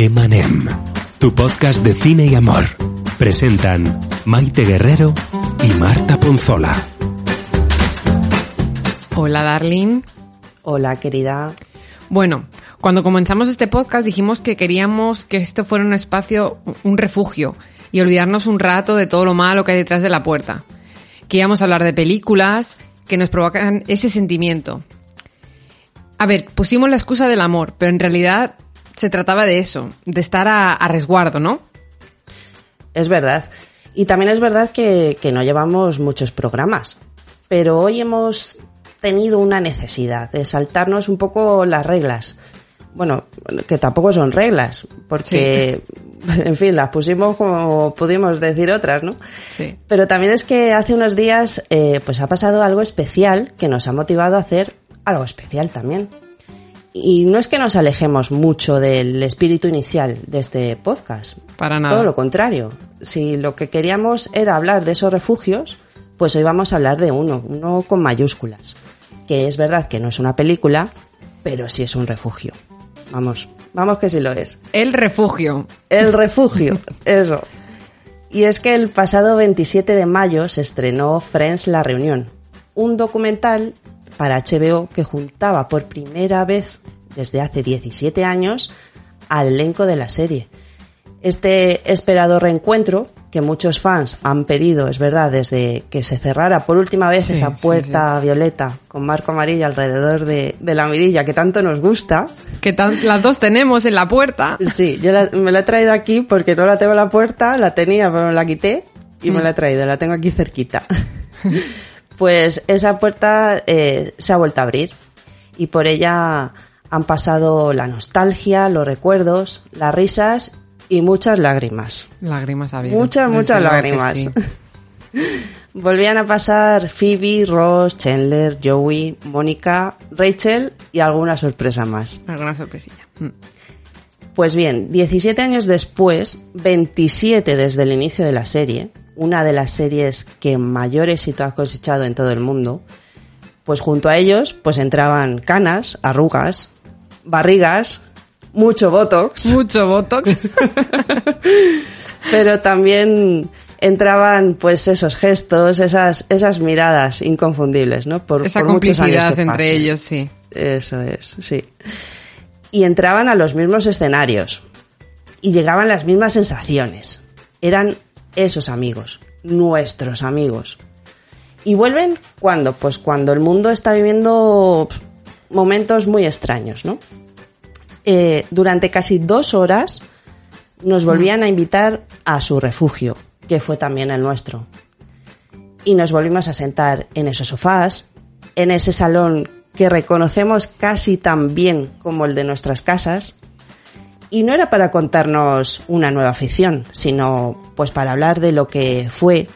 Emanem, tu podcast de cine y amor. Presentan Maite Guerrero y Marta Ponzola. Hola, darling. Hola, querida. Bueno, cuando comenzamos este podcast dijimos que queríamos que esto fuera un espacio, un refugio, y olvidarnos un rato de todo lo malo que hay detrás de la puerta. Que íbamos a hablar de películas que nos provocan ese sentimiento. A ver, pusimos la excusa del amor, pero en realidad se trataba de eso, de estar a, a resguardo, ¿no? Es verdad. Y también es verdad que, que no llevamos muchos programas, pero hoy hemos tenido una necesidad de saltarnos un poco las reglas. Bueno, que tampoco son reglas, porque, en fin, las pusimos como pudimos decir otras, ¿no? Sí. Pero también es que hace unos días, eh, pues ha pasado algo especial que nos ha motivado a hacer algo especial también. Y no es que nos alejemos mucho del espíritu inicial de este podcast. Para nada. Todo lo contrario. Si lo que queríamos era hablar de esos refugios, pues hoy vamos a hablar de uno, uno con mayúsculas. Que es verdad que no es una película, pero sí es un refugio. Vamos, vamos que sí lo es. El refugio. El refugio, eso. Y es que el pasado 27 de mayo se estrenó Friends La Reunión, un documental para HBO que juntaba por primera vez desde hace 17 años al elenco de la serie. Este esperado reencuentro, que muchos fans han pedido, es verdad, desde que se cerrara por última vez Sí, esa sí, puerta violeta con marco amarillo alrededor de, de la mirilla que tanto nos gusta, Que tan- las dos tenemos en la puerta. Sí, yo la- me la he traído aquí porque no la tengo en la puerta, la tenía pero me la quité y me la he traído, la tengo aquí cerquita. pues esa puerta eh, se ha vuelto a abrir y por ella han pasado la nostalgia, los recuerdos, las risas y muchas lágrimas. Lágrimas ha habido. Muchas, muchas lágrimas. sí. Volvían a pasar Phoebe, Ross, Chandler, Joey, Mónica, Rachel y alguna sorpresa más. Alguna sorpresilla. Mm. Pues bien, 17 años después, 27 desde el inicio de la serie, una de las series que mayor éxito ha cosechado en todo el mundo, pues junto a ellos pues entraban canas, arrugas, barrigas, mucho botox, Mucho botox. pero también entraban pues esos gestos, esas esas miradas inconfundibles, ¿no? Por, Esa por muchos años que entre pasen. ellos, sí. Eso es, sí. Y entraban a los mismos escenarios. Y llegaban las mismas sensaciones. Eran esos amigos, nuestros amigos. Y vuelven cuando, pues cuando el mundo está viviendo momentos muy extraños, ¿no? Eh, durante casi dos horas nos volvían a invitar a su refugio, que fue también el nuestro. Y nos volvimos a sentar en esos sofás, en ese salón que reconocemos casi tan bien como el de nuestras casas. Y no era para contarnos una nueva ficción, sino pues para hablar de lo que fue,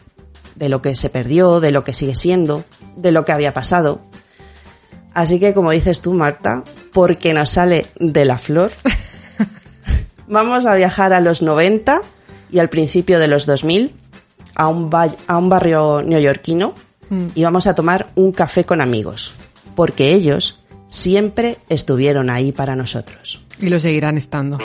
de lo que se perdió, de lo que sigue siendo, de lo que había pasado. Así que como dices tú, Marta, porque nos sale de la flor, vamos a viajar a los 90 y al principio de los 2000 a un, ba- a un barrio neoyorquino y vamos a tomar un café con amigos, porque ellos siempre estuvieron ahí para nosotros. Y lo seguirán estando.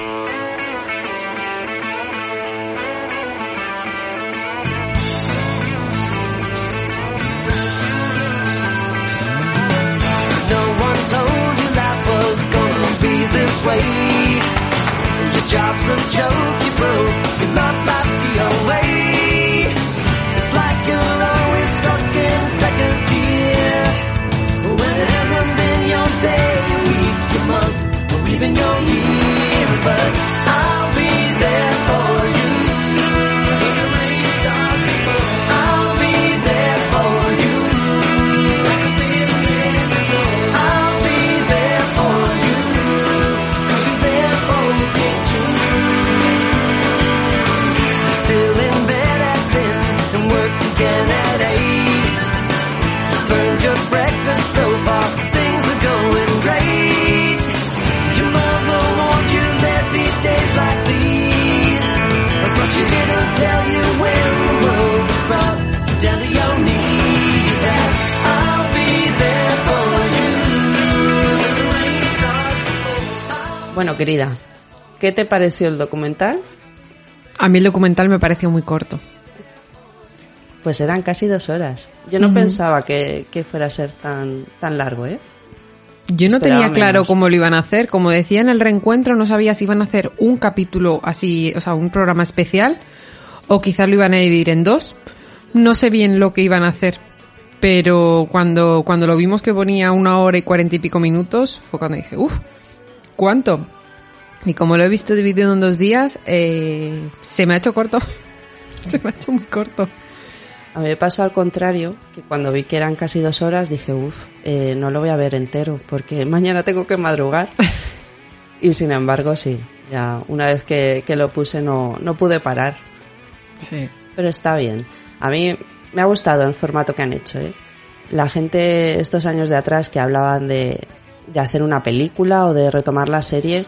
Job's a joke, you broke. Bueno, querida, ¿qué te pareció el documental? A mí el documental me pareció muy corto. Pues eran casi dos horas. Yo no pensaba que, que fuera a ser tan, tan largo, ¿eh? Yo no Esperaba tenía claro menos. cómo lo iban a hacer. Como decía en el reencuentro, no sabía si iban a hacer un capítulo así, o sea, un programa especial, o quizás lo iban a dividir en dos. No sé bien lo que iban a hacer. Pero cuando, cuando lo vimos que ponía una hora y cuarenta y pico minutos, fue cuando dije, uff, ¿cuánto? Y como lo he visto dividido en dos días, eh, se me ha hecho corto. se me ha hecho muy corto. A mí me pasó al contrario, que cuando vi que eran casi dos horas dije, uff, no lo voy a ver entero, porque mañana tengo que madrugar. y sin embargo, sí, ya una vez que, que lo puse no, no pude parar. Sí. Pero está bien. A mí me ha gustado el formato que han hecho. ¿eh? La gente estos años de atrás que hablaban de, de hacer una película o de retomar la serie,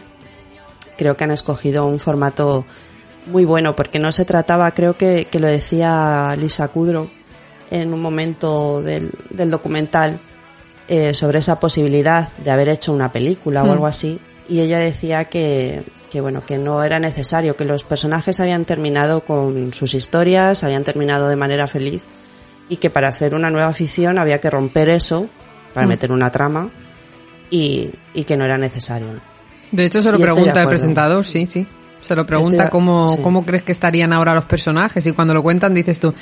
creo que han escogido un formato muy bueno porque no se trataba, creo que, que lo decía Lisa Kudrow en un momento del, del documental eh, sobre esa posibilidad de haber hecho una película o Hmm. algo así y ella decía que, que bueno que no era necesario que los personajes habían terminado con sus historias habían terminado de manera feliz y que para hacer una nueva ficción había que romper eso para Hmm. meter una trama y, y que no era necesario De hecho, se lo Y pregunta el presentador, sí, sí. Se lo pregunta cómo, sí. cómo crees que estarían ahora los personajes y cuando lo cuentan dices tú,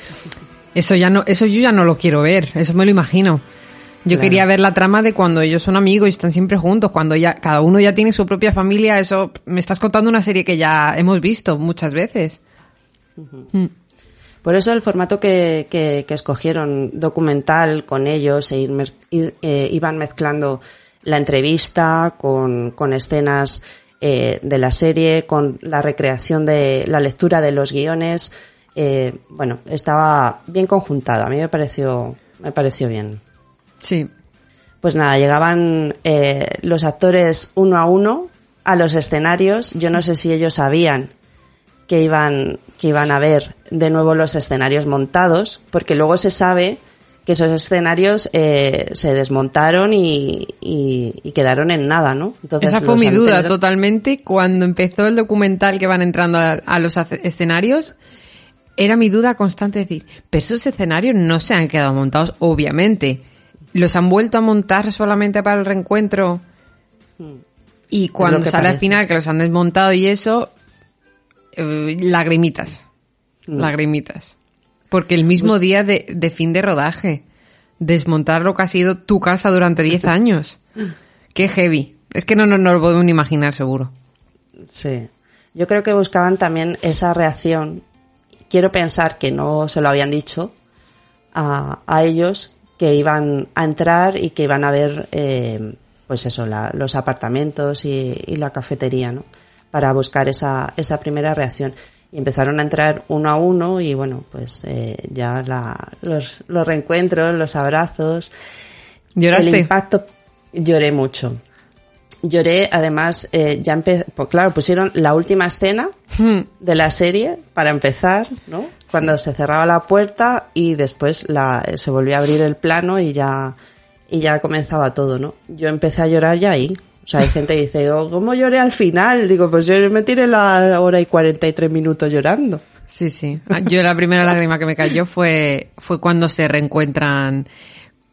eso ya no, eso yo ya no lo quiero ver, eso me lo imagino. Yo Claro. quería ver la trama de cuando ellos son amigos y están siempre juntos, cuando ya cada uno ya tiene su propia familia, eso me estás contando una serie que ya hemos visto muchas veces. Mm. Por eso el formato que, que, que escogieron, documental con ellos, e ir eh, iban mezclando la entrevista con, con escenas eh, de la serie, con la recreación de la lectura de los guiones. eh, bueno, estaba bien conjuntado. A mí me pareció, me pareció bien. Sí. Pues nada, llegaban eh, los actores uno a uno a los escenarios. Yo no sé si ellos sabían que iban, que iban a ver de nuevo los escenarios montados, porque luego se sabe que esos escenarios eh, se desmontaron y, y- y quedaron en nada, ¿no? Entonces, Esa fue mi duda totalmente. Cuando empezó el documental que van entrando a, a los escenarios, era mi duda constante decir, pero esos escenarios no se han quedado montados, obviamente. Los han vuelto a montar solamente para el reencuentro. Y cuando sale al final que los han desmontado y eso, eh, lagrimitas. Hmm. Lagrimitas. Porque el mismo Pues día de, de fin de rodaje, desmontar lo que ha sido tu casa durante 10 años. Qué heavy. Es que no, no, no lo podemos ni imaginar, seguro. Sí. Yo creo que buscaban también esa reacción. Quiero pensar que no se lo habían dicho a, a ellos que iban a entrar y que iban a ver, eh, pues eso, la- los apartamentos y, y la cafetería, ¿no? Para buscar esa, esa primera reacción. Y empezaron a entrar uno a uno y bueno, pues eh, ya la, los, los reencuentros, los abrazos. El ¿Lloraste? impacto, lloré mucho. Lloré, además, eh, ya empezó, pues claro, pusieron la última escena Hmm. de la serie para empezar, ¿no? Cuando se cerraba la puerta y después la, se volvió a abrir el plano y ya, y ya comenzaba todo, ¿no? Yo empecé a llorar ya ahí. O sea, hay gente que dice, oh, ¿cómo lloré al final? Digo, pues yo me tiré la hora y 43 minutos llorando. Sí, sí. Ah, Yo la primera lágrima que me cayó fue, fue cuando se reencuentran.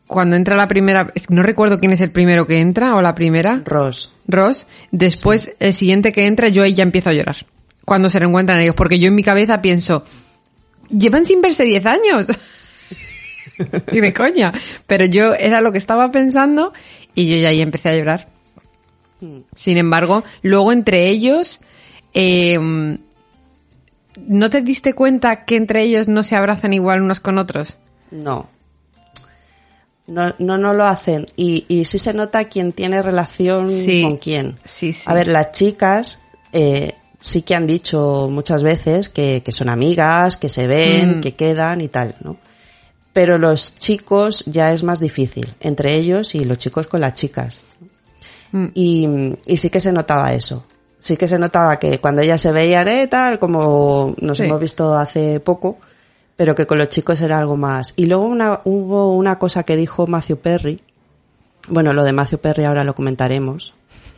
Cuando entra la primera, no recuerdo quién es el primero que entra o la primera. Ross. Ross. Después, el siguiente que entra, yo ahí ya empiezo a llorar. Cuando se reencuentran ellos, porque yo en mi cabeza pienso, llevan sin verse 10 años. y de coña. Pero yo era lo que estaba pensando y yo ya ahí empecé a llorar. Sin embargo, luego entre ellos, eh, ¿no te diste cuenta que entre ellos no se abrazan igual unos con otros? No. No, no, no lo hacen. Y, y sí se nota quién tiene relación Sí. con quién. Sí, sí. A ver, las chicas eh, sí que han dicho muchas veces que, que son amigas, que se ven, Mm. que quedan y tal, ¿no? Pero los chicos ya es más difícil, entre ellos y los chicos con las chicas. Mm. Y, y sí que se notaba eso. Sí que se notaba que cuando ellas se veían, eh, tal, como nos Sí. hemos visto hace poco, pero que con los chicos era algo más. Y luego una, hubo una cosa que dijo Matthew Perry. Bueno, lo de Matthew Perry ahora lo comentaremos.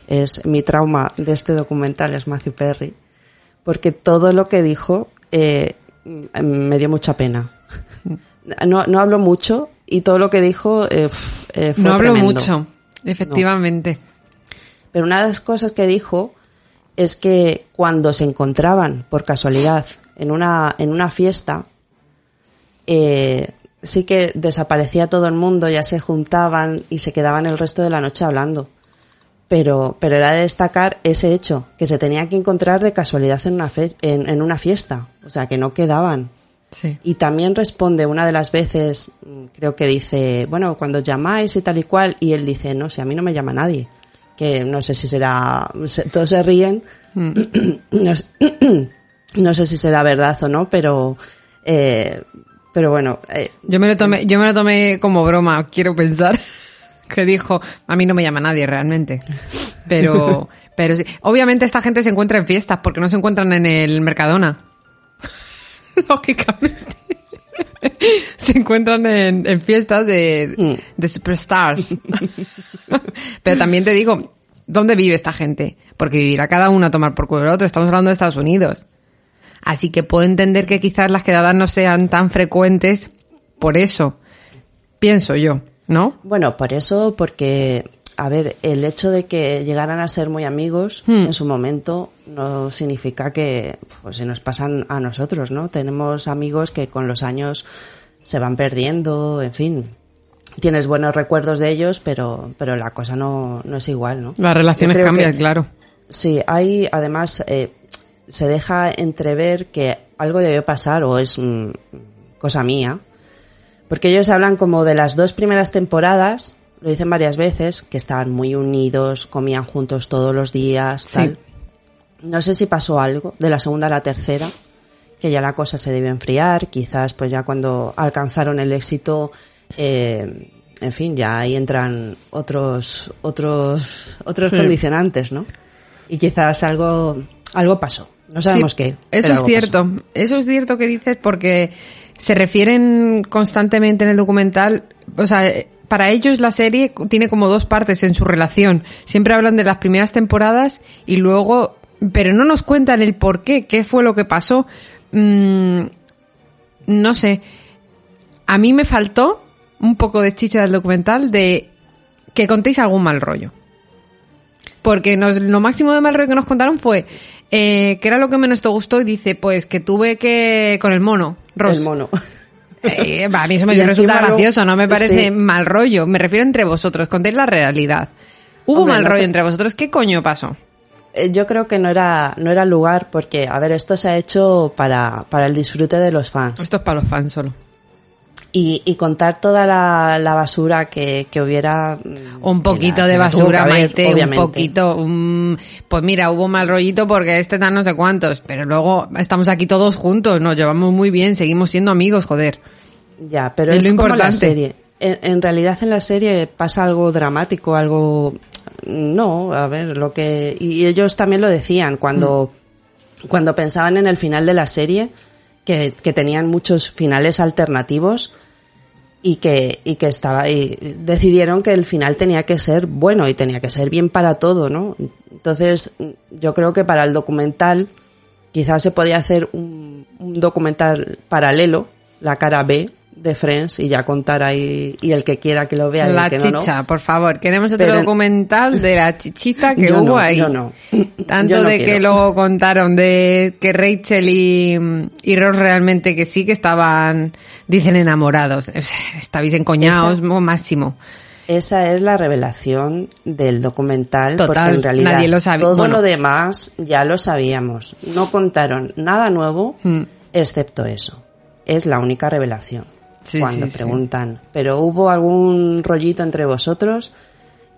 es mi trauma de este documental es Matthew Perry, porque todo lo que dijo eh, me dio mucha pena. No, no hablo mucho y todo lo que dijo eh, eh, fue no hablo tremendo. mucho, efectivamente. Pero una de las cosas que dijo es que cuando se encontraban por casualidad en una, en una fiesta, eh, sí que desaparecía todo el mundo, ya se juntaban y se quedaban el resto de la noche hablando. Pero, pero era de destacar ese hecho, que se tenía que encontrar de casualidad en una, fe- en, en una fiesta, o sea, que no quedaban. Sí. Y también responde una de las veces, mm, creo que dice, bueno, cuando llamáis y tal y cual, y él dice, no sé, a mí no me llama nadie. Que no sé si será, se- todos se ríen, Mm. no, sé, no sé si será verdad o no, pero, eh, pero bueno, eh, Yo me lo tomé, yo me lo tomé como broma, quiero pensar. Que dijo, a mí no me llama nadie realmente. Pero, pero sí. Obviamente esta gente se encuentra en fiestas porque no se encuentran en el Mercadona. Lógicamente. se encuentran en, en fiestas de, de superstars. pero también te digo, ¿dónde vive esta gente? Porque vivirá cada uno a tomar por culo el otro. Estamos hablando de Estados Unidos. Así que puedo entender que quizás las quedadas no sean tan frecuentes por eso. Pienso yo, ¿no? Bueno, por eso, porque, a ver, el hecho de que llegaran a ser muy amigos Hmm. en su momento no significa que pues, se nos pasan a nosotros, ¿no? Tenemos amigos que con los años se van perdiendo, en fin. Tienes buenos recuerdos de ellos, pero, pero la cosa no, no es igual, ¿no? Las relaciones cambian, que- claro. Sí, hay, además, eh, se deja entrever que algo debió pasar o es mm, cosa mía. Porque ellos hablan como de las dos primeras temporadas, lo dicen varias veces, que estaban muy unidos, comían juntos todos los días, tal. No sé si pasó algo de la segunda a la tercera, que ya la cosa se debió enfriar, quizás pues ya cuando alcanzaron el éxito, eh, en fin, ya ahí entran otros, otros, otros Sí. condicionantes, ¿no? Y quizás algo, algo pasó. No sabemos Sí, qué. Eso es cierto. Eso es cierto que dices porque se refieren constantemente en el documental. O sea, para ellos la serie tiene como dos partes en su relación. Siempre hablan de las primeras temporadas y luego, pero no nos cuentan el por qué, qué fue lo que pasó. Mm, no sé. A mí me faltó un poco de chicha del documental de que contéis algún mal rollo. Porque nos- lo máximo de mal rollo que nos contaron fue eh, que era lo que menos te gustó y dice, pues que tuve que con el mono. Ross. El mono. Eh, va, a mí eso me resulta gracioso, no me parece sí. mal rollo. Me refiero entre vosotros, contéis la realidad. Hubo Hombre, mal no rollo te- entre vosotros, ¿qué coño pasó? Eh, Yo creo que no era, no era lugar porque, a ver, esto se ha hecho para, para el disfrute de los fans. Esto es para los fans solo. Y, y contar toda la, la basura que, que hubiera. mm, Un poquito la- de la basura, haber, Maite, obviamente. un poquito. un- pues mira, hubo mal rollito porque este tal no sé cuántos, pero luego estamos aquí todos juntos, nos llevamos muy bien, seguimos siendo amigos, joder. Ya, pero Es es, lo como la importante. serie. En, en realidad en la serie pasa algo dramático, algo... No, a ver, lo que... Y ellos también lo decían cuando, cuando pensaban en el final de la serie, que, que tenían muchos finales alternativos y que, y que estaba... Y decidieron que el final tenía que ser bueno y tenía que ser bien para todo, ¿no? Entonces, yo creo que para el documental quizás se podía hacer un, un documental paralelo, la cara B de Friends y ya contar ahí y el que quiera que lo vea y La el que no, no. chicha, por favor. Queremos otro Pero- documental de la chichita que hubo no, ahí. yo no. Tanto Yo no de que luego contaron de que Rachel y, y Ross realmente que sí que estaban, dicen enamorados. Estabais encoñados, máximo. Esa es la revelación del documental Total, porque en realidad nadie lo todo bueno. lo demás ya lo sabíamos. No contaron nada nuevo Mm. excepto eso. Es la única revelación. Sí, cuando sí, sí. preguntan, pero hubo algún rollito entre vosotros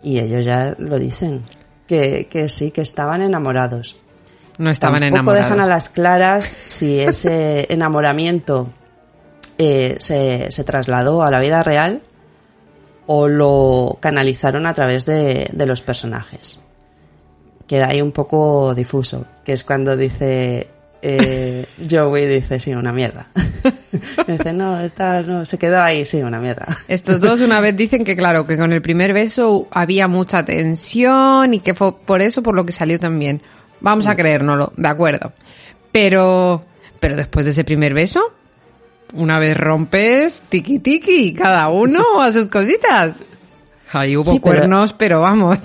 y ellos ya lo dicen, que, que sí, que estaban enamorados. No estaban Tampoco enamorados. dejan a las claras si ese enamoramiento eh, se, se trasladó a la vida real o lo canalizaron a través de, de los personajes. Queda ahí un poco difuso, que es cuando dice eh, Joey dice, sí, una mierda. dice, no, esta no, se quedó ahí, sí, una mierda. Estos dos una vez dicen que claro, que con el primer beso había mucha tensión y que fue por eso por lo que salió también. Vamos a creérnoslo, de acuerdo. Pero, pero después de ese primer beso, una vez rompes, tiki tiki, cada uno a sus cositas. Ahí hubo Sí, pero- cuernos, pero vamos.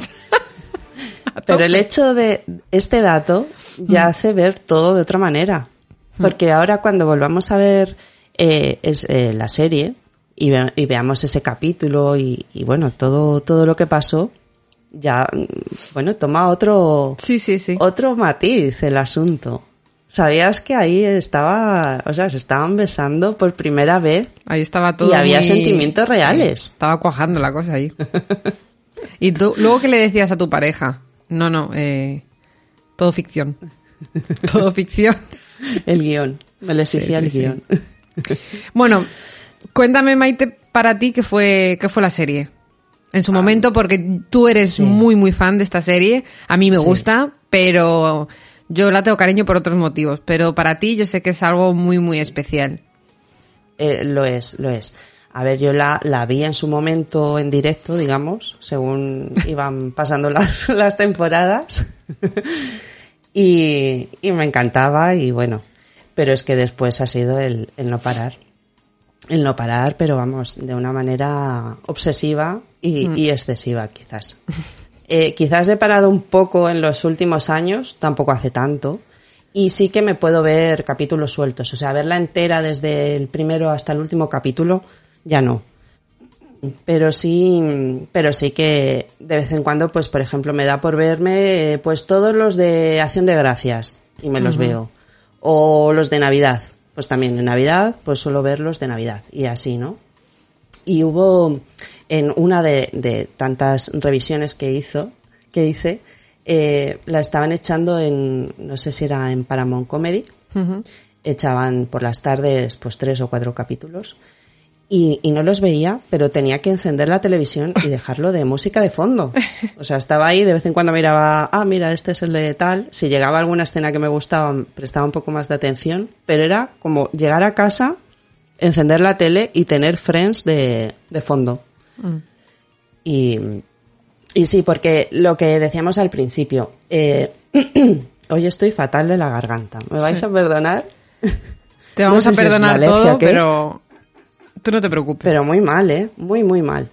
Pero el hecho de este dato ya hace ver todo de otra manera. Porque ahora cuando volvamos a ver eh, es, eh, la serie y, ve- y veamos ese capítulo y, y bueno, todo, todo lo que pasó, ya, mm, bueno, toma otro, Sí, sí, sí. otro matiz el asunto. ¿Sabías que ahí estaba, o sea, se estaban besando por primera vez Ahí estaba todo. y había muy- sentimientos reales? Estaba cuajando la cosa ahí. ¿Y tú, luego qué le decías a tu pareja? No, no, eh, todo ficción. Todo ficción. El guion, me lo exigía Sí, el sí. guion. Bueno, cuéntame, Maite, para ti, ¿qué fue, qué fue la serie? En su momento, porque tú eres muy, muy fan de esta serie. A mí me gusta, pero yo la tengo cariño por otros motivos. Pero para ti, yo sé que es algo muy, muy especial. Eh, lo es, lo es. A ver, yo la, la vi en su momento en directo, digamos, según iban pasando las, las temporadas. y, y me encantaba y bueno, pero es que después ha sido el, el no parar. El no parar, pero vamos, de una manera obsesiva y, y excesiva quizás. Eh, quizás he parado un poco en los últimos años, tampoco hace tanto, y sí que me puedo ver capítulos sueltos, o sea, verla entera desde el primero hasta el último capítulo, ya no. Pero sí, pero sí que de vez en cuando, pues por ejemplo, me da por verme eh, pues todos los de Acción de Gracias y me los veo. O los de Navidad, pues también en Navidad, pues suelo verlos de Navidad y así, ¿no? Y hubo en una de, de tantas revisiones que hizo, que hice, eh, la estaban echando en, no sé si era en Paramount Comedy, echaban por las tardes pues tres o cuatro capítulos y, y no los veía, pero tenía que encender la televisión y dejarlo de música de fondo. O sea, estaba ahí, de vez en cuando miraba, ah, mira, este es el de tal. Si llegaba alguna escena que me gustaba, prestaba un poco más de atención, pero era como llegar a casa, encender la tele y tener Friends de, de fondo. Y, y sí, porque lo que decíamos al principio, eh, hoy estoy fatal de la garganta. ¿Me vais Sí. a perdonar? Te No vamos sé a si perdonar alergia todo, pero tú no te preocupes. Pero muy mal, ¿eh? Muy, muy mal.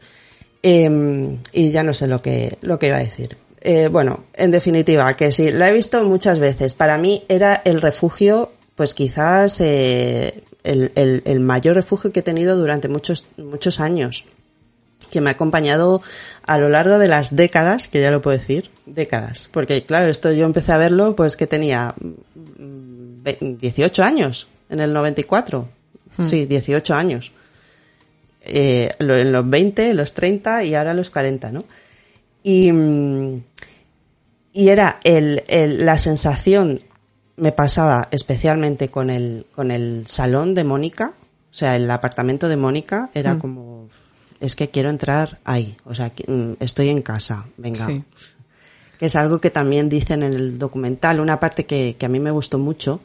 Eh, y ya no sé lo que, lo que iba a decir. Eh, bueno, en definitiva, que sí, la he visto muchas veces. Para mí era el refugio, pues quizás eh, el, el- el mayor refugio que he tenido durante muchos, muchos años. Que me ha acompañado a lo largo de las décadas, que ya lo puedo decir, décadas. Porque claro, esto yo empecé a verlo pues que tenía mm, ve- 18 años, en el 94. Sí, 18 años eh, en los 20, los 30 y ahora los 40, ¿no? Y, mm, y era el, el- la sensación, me pasaba especialmente con el, con el salón de Mónica, o sea, el apartamento de Mónica, era como, es que quiero entrar ahí, o sea, mm, estoy en casa, venga. Sí. Que es algo que también dicen en el documental, una parte que, que a mí me gustó mucho,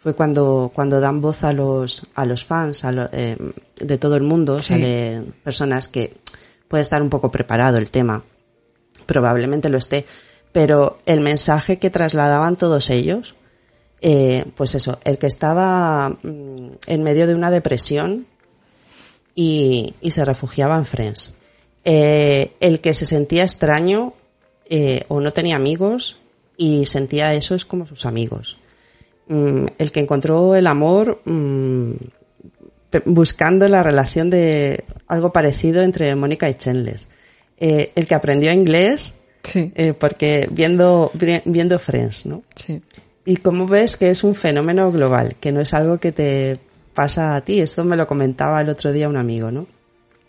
fue cuando, cuando dan voz a los, a los fans a lo- eh, de todo el mundo, Sí. salen personas que puede estar un poco preparado el tema, probablemente lo esté, pero el mensaje que trasladaban todos ellos, eh, pues eso, el que estaba mm, en medio de una depresión y, y se refugiaba en Friends, eh, el que se sentía extraño eh, o no tenía amigos y sentía eso es como sus amigos. Mm, el que encontró el amor mm, buscando la relación de algo parecido entre Mónica y Chandler. Eh, el que aprendió inglés Sí, eh, porque viendo, vi- viendo Friends, ¿no? sí. Y como ves que es un fenómeno global, que no es algo que te pasa a ti. Esto me lo comentaba el otro día un amigo, ¿no?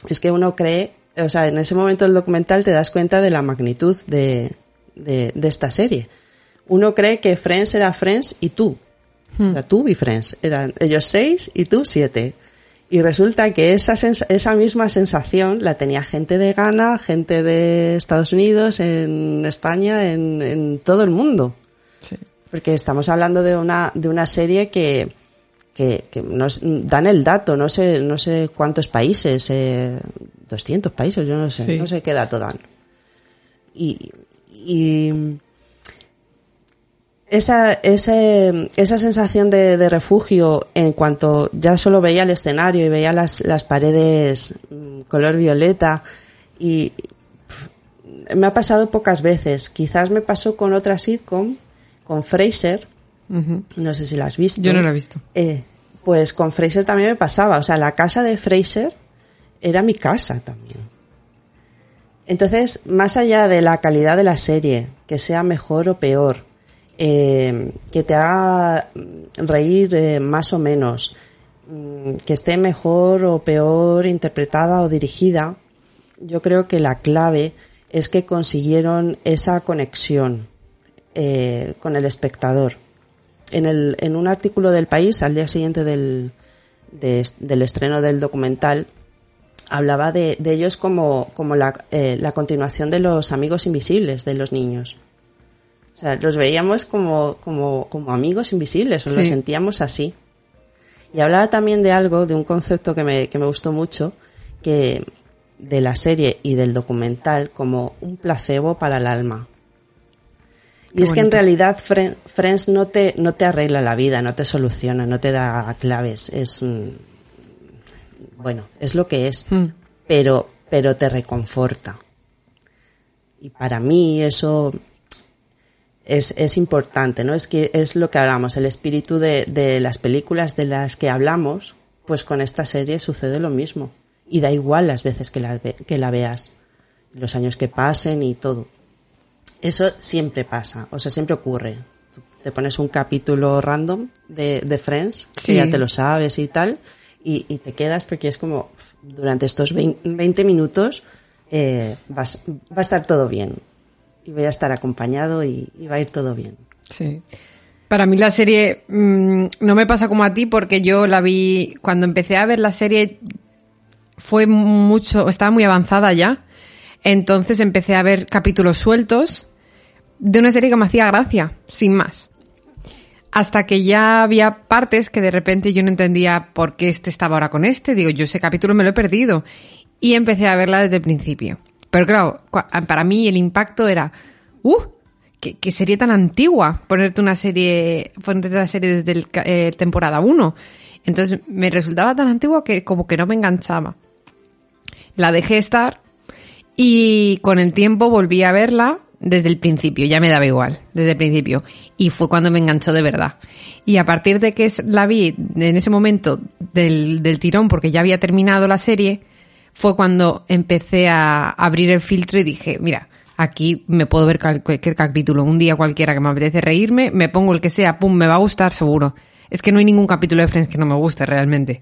Es que uno cree, o sea, en ese momento del documental te das cuenta de la magnitud de, de, de esta serie. Uno cree que Friends era Friends y tú. O sea, tú y Friends. Eran ellos seis y tú siete. Y resulta que esa, esa misma sensación la tenía gente de Ghana, gente de Estados Unidos, en España, en, en todo el mundo. Sí. Porque estamos hablando de una, de una serie que, que, que nos dan el dato, no sé, no sé cuántos países, eh, 200 países, yo no sé, Sí. no sé qué dato dan. Y, y esa, ese- esa sensación de, de refugio en cuanto ya solo veía el escenario y veía las, las paredes mm, color violeta y pff, me ha pasado pocas veces. Quizás me pasó con otra sitcom, con Fraser, no sé si la has visto. Yo no lo he visto. Eh, pues con Fraser también me pasaba. O sea, la casa de Fraser era mi casa también. Entonces, más allá de la calidad de la serie, que sea mejor o peor, eh, que te haga reír eh, más o menos, mm, que esté mejor o peor interpretada o dirigida, yo creo que la clave es que consiguieron esa conexión eh, con el espectador en, el, en un artículo del país al día siguiente del, de- del estreno del documental hablaba de, de ellos como, como la, eh, la continuación de los amigos invisibles de los niños. O sea, los veíamos como, como, como amigos invisibles, o Sí. los sentíamos así. Y hablaba también de algo, de un concepto que me, que me gustó mucho, que de la serie y del documental como un placebo para el alma. Y es que en realidad Friends no te, no te arregla la vida, no te soluciona, no te da claves. Es, mm, bueno, es lo que es, Mm. pero, pero te reconforta. Y para mí eso es, es importante, ¿no? Es que es lo que hablamos, el espíritu de, de las películas de las que hablamos, pues con esta serie sucede lo mismo. Y da igual las veces que la, que la veas, los años que pasen y todo. Eso siempre pasa, o sea, siempre ocurre. Te pones un capítulo random de, de Friends, Sí. que ya te lo sabes y tal, y, y te quedas porque es como, durante estos 20, 20 minutos eh, vas- va a estar todo bien. Y voy a estar acompañado y, va a ir todo bien. Sí. Para mí la serie mm, no me pasa como a ti porque yo la vi cuando empecé a ver la serie fue mucho, estaba muy avanzada ya. Entonces empecé a ver capítulos sueltos de una serie que me hacía gracia, sin más. Hasta que ya había partes que de repente yo no entendía por qué este estaba ahora con este. Digo, yo ese capítulo me lo he perdido. Y empecé a verla desde el principio. Pero claro, cua- para mí el impacto era, ¡uh! ¿Qué, qué serie tan antigua? Ponerte una serie, ponerte una serie desde el, eh, temporada 1. Entonces me resultaba tan antigua que como que no me enganchaba. La dejé estar y con el tiempo volví a verla desde el principio, ya me daba igual, desde el principio. Y fue cuando me enganchó de verdad. Y a partir de que la vi en ese momento del, del tirón, porque ya había terminado la serie, fue cuando empecé a abrir el filtro y dije, mira, aquí me puedo ver cualquier capítulo, un día cualquiera que me apetece reírme, me pongo el que sea, pum, me va a gustar seguro. Es que no hay ningún capítulo de Friends que no me guste realmente.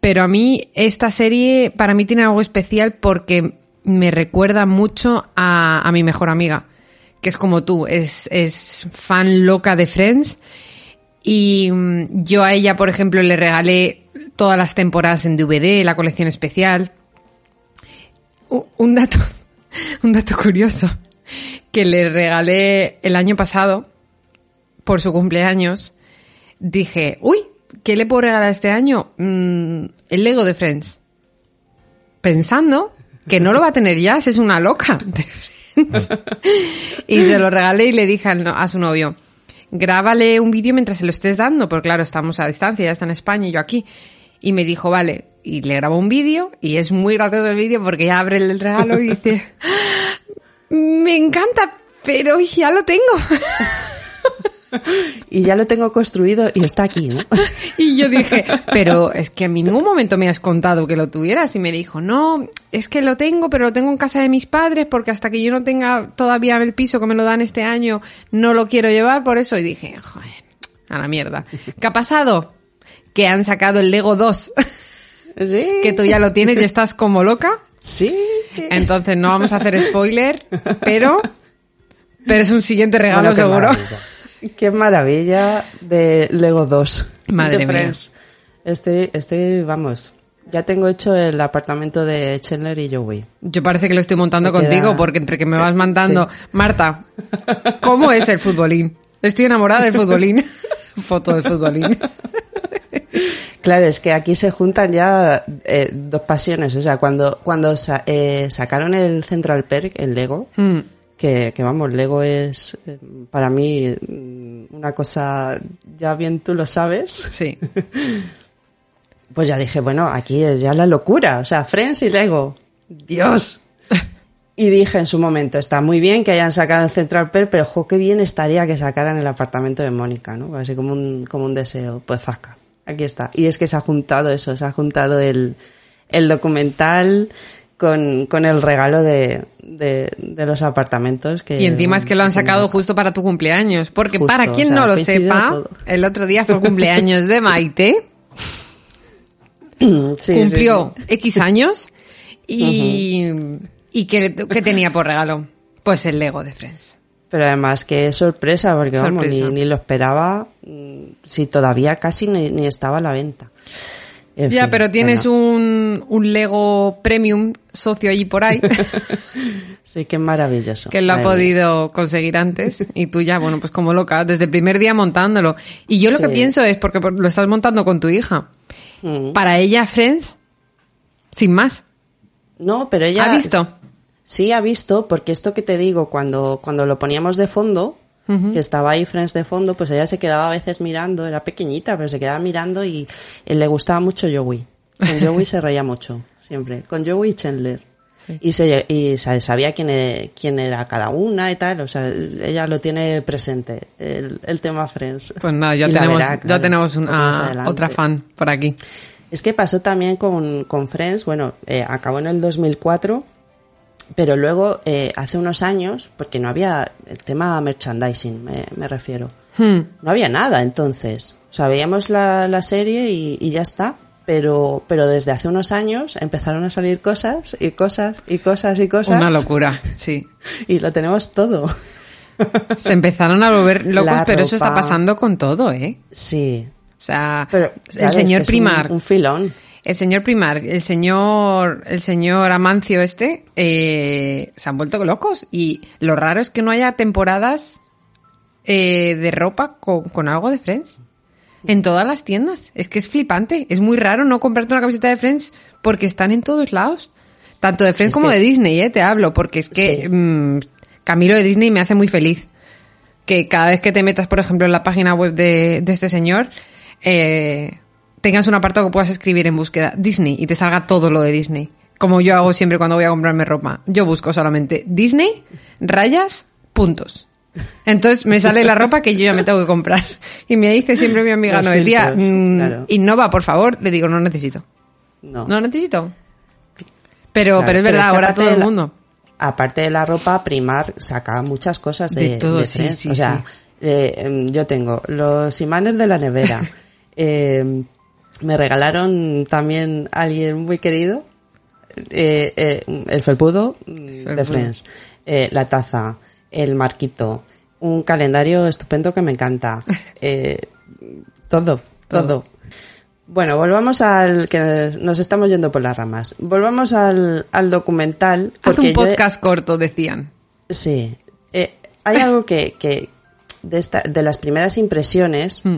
Pero a mí esta serie para mí tiene algo especial porque me recuerda mucho a, mi mejor amiga, que es como tú, es fan loca de Friends. Y mm, yo a ella, por ejemplo, le regalé todas las temporadas en DVD, la colección especial. Un dato, un dato curioso, que le regalé el año pasado, por su cumpleaños, dije, uy, ¿qué le puedo regalar este año? Mm, el Lego de Friends. Pensando que no lo va a tener ya, es una loca. y se lo regalé y le dije a su novio, grábale un vídeo mientras se lo estés dando, porque claro, estamos a distancia, ya está en España y yo aquí. Y me dijo, vale, y le grabó un vídeo y es muy gracioso el vídeo porque ya abre el regalo y dice, me encanta, pero ya lo tengo. Y ya lo tengo construido y está aquí, ¿no? Y yo dije, pero es que en ningún momento me has contado que lo tuvieras. Y me dijo, no, es que lo tengo, pero lo tengo en casa de mis padres porque hasta que yo no tenga todavía el piso que me lo dan este año, no lo quiero llevar por eso. Y dije, joder, a la mierda. ¿Qué ha pasado? Que han sacado el Lego 2, Sí. que tú ya lo tienes y estás como loca. Sí. Entonces no vamos a hacer spoiler, pero, pero es un siguiente regalo Bueno, seguro. maravilla. Qué maravilla de Lego 2. Madre mía. Estoy, estoy, vamos, ya tengo hecho el apartamento de Chandler y Joey. Yo parece que lo estoy montando Me queda- contigo, porque entre que me vas mandando, Sí. Marta, ¿cómo es el futbolín? Estoy enamorada del futbolín. Foto del futbolín. Claro, es que aquí se juntan ya eh, dos pasiones. O sea, cuando, cuando sa- eh, sacaron el Central Perk, el Lego, Mm. Que, que vamos, Lego es eh, para mí mm, una cosa, ya bien tú lo sabes, Sí. pues ya dije, bueno, aquí es ya la locura. O sea, Friends y Lego. Dios. Y dije en su momento, está muy bien que hayan sacado el Central Perk, pero jo, qué bien estaría que sacaran el apartamento de Mónica, ¿no? Así como un, como un deseo. Pues zasca, aquí está. Y es que se ha juntado eso, se ha juntado el, el documental con, con el regalo de, de, de los apartamentos. Que, Y encima es que lo han sacado justo para tu cumpleaños. Porque Justo, para quien o sea, no lo sepa, todo. el otro día fue el cumpleaños de Maite. Sí, cumplió sí. X años y, y ¿qué, qué tenía por regalo? Pues el Lego de Friends. Pero además es sorpresa, porque vamos, ni, ni lo esperaba, mm, si todavía casi ni, ni estaba a la venta. En ya, fin, pero tienes bueno, un, un Lego Premium socio allí por ahí Sí, qué maravilloso. que lo ha mía. podido conseguir antes y tú ya, bueno, pues como loca, desde el primer día montándolo. Y yo lo que pienso es, porque lo estás montando con tu hija, Mm. para ella Friends, sin más. No, pero ella... ¿Ha visto? Sí, ha visto, porque esto que te digo, cuando, cuando lo poníamos de fondo, Que estaba ahí Friends de fondo, pues ella se quedaba a veces mirando, era pequeñita, pero se quedaba mirando y eh, le gustaba mucho Joey. Con Joey se reía mucho, siempre. Con Joey y Chandler. Y, se, y sa- sabía quién, e- quién era cada una y tal, o sea, ella lo tiene presente, el, el tema Friends. Pues nada, ya Y tenemos, verá, ya tenemos una, otra fan por aquí. Es que pasó también con, con Friends, bueno, eh, acabó en el 2004, pero luego, eh, hace unos años, porque no había el tema merchandising, me, me refiero. Hmm. No había nada entonces. O sea, veíamos la, la serie y, y ya está. Pero, pero desde hace unos años empezaron a salir cosas y cosas y cosas y cosas. Una locura, sí. Y lo tenemos todo. Se empezaron a volver locos, La pero eso está pasando con todo, ¿eh? Sí. O sea, Pero el claro, es que señor es un- Primar, Un, filón. El señor Primar, el señor, el señor Amancio este, eh, se han vuelto locos. Y lo raro es que no haya temporadas eh, de ropa con, con algo de Friends. En todas las tiendas. Es que es flipante. Es muy raro no comprarte una camiseta de Friends porque están en todos lados. Tanto de Friends Es como que- de Disney, ¿eh? Te hablo. Porque es que Sí. mm, Camilo de Disney me hace muy feliz. Que cada vez que te metas, por ejemplo, en la página web de, de este señor, eh, tengas un apartado que puedas escribir en búsqueda Disney y te salga todo lo de Disney. Como yo hago siempre cuando voy a comprarme ropa. Yo busco solamente Disney, rayas, puntos. Entonces me sale la ropa que yo ya me tengo que comprar. Y me dice siempre mi amiga Noé, tía, filtros, mm, claro. innova, por favor. Le digo, no necesito. No. No necesito. Pero, Claro, pero es verdad, que ahora todo el la- mundo. Aparte de la ropa, Primar saca muchas cosas de, De todo, de sí, o sea, eh, em, yo tengo los imanes de la nevera. eh, me regalaron también alguien muy querido, eh, eh, el felpudo mm, de Felpudo. Friends, eh, la taza, el marquito, un calendario estupendo que me encanta. eh, todo, todo. Bueno, volvamos al que nos estamos yendo por las ramas. Volvamos al, al documental. Haz un he- podcast corto, decían. Sí. Eh, hay algo que, que de, esta, de las primeras impresiones Mm.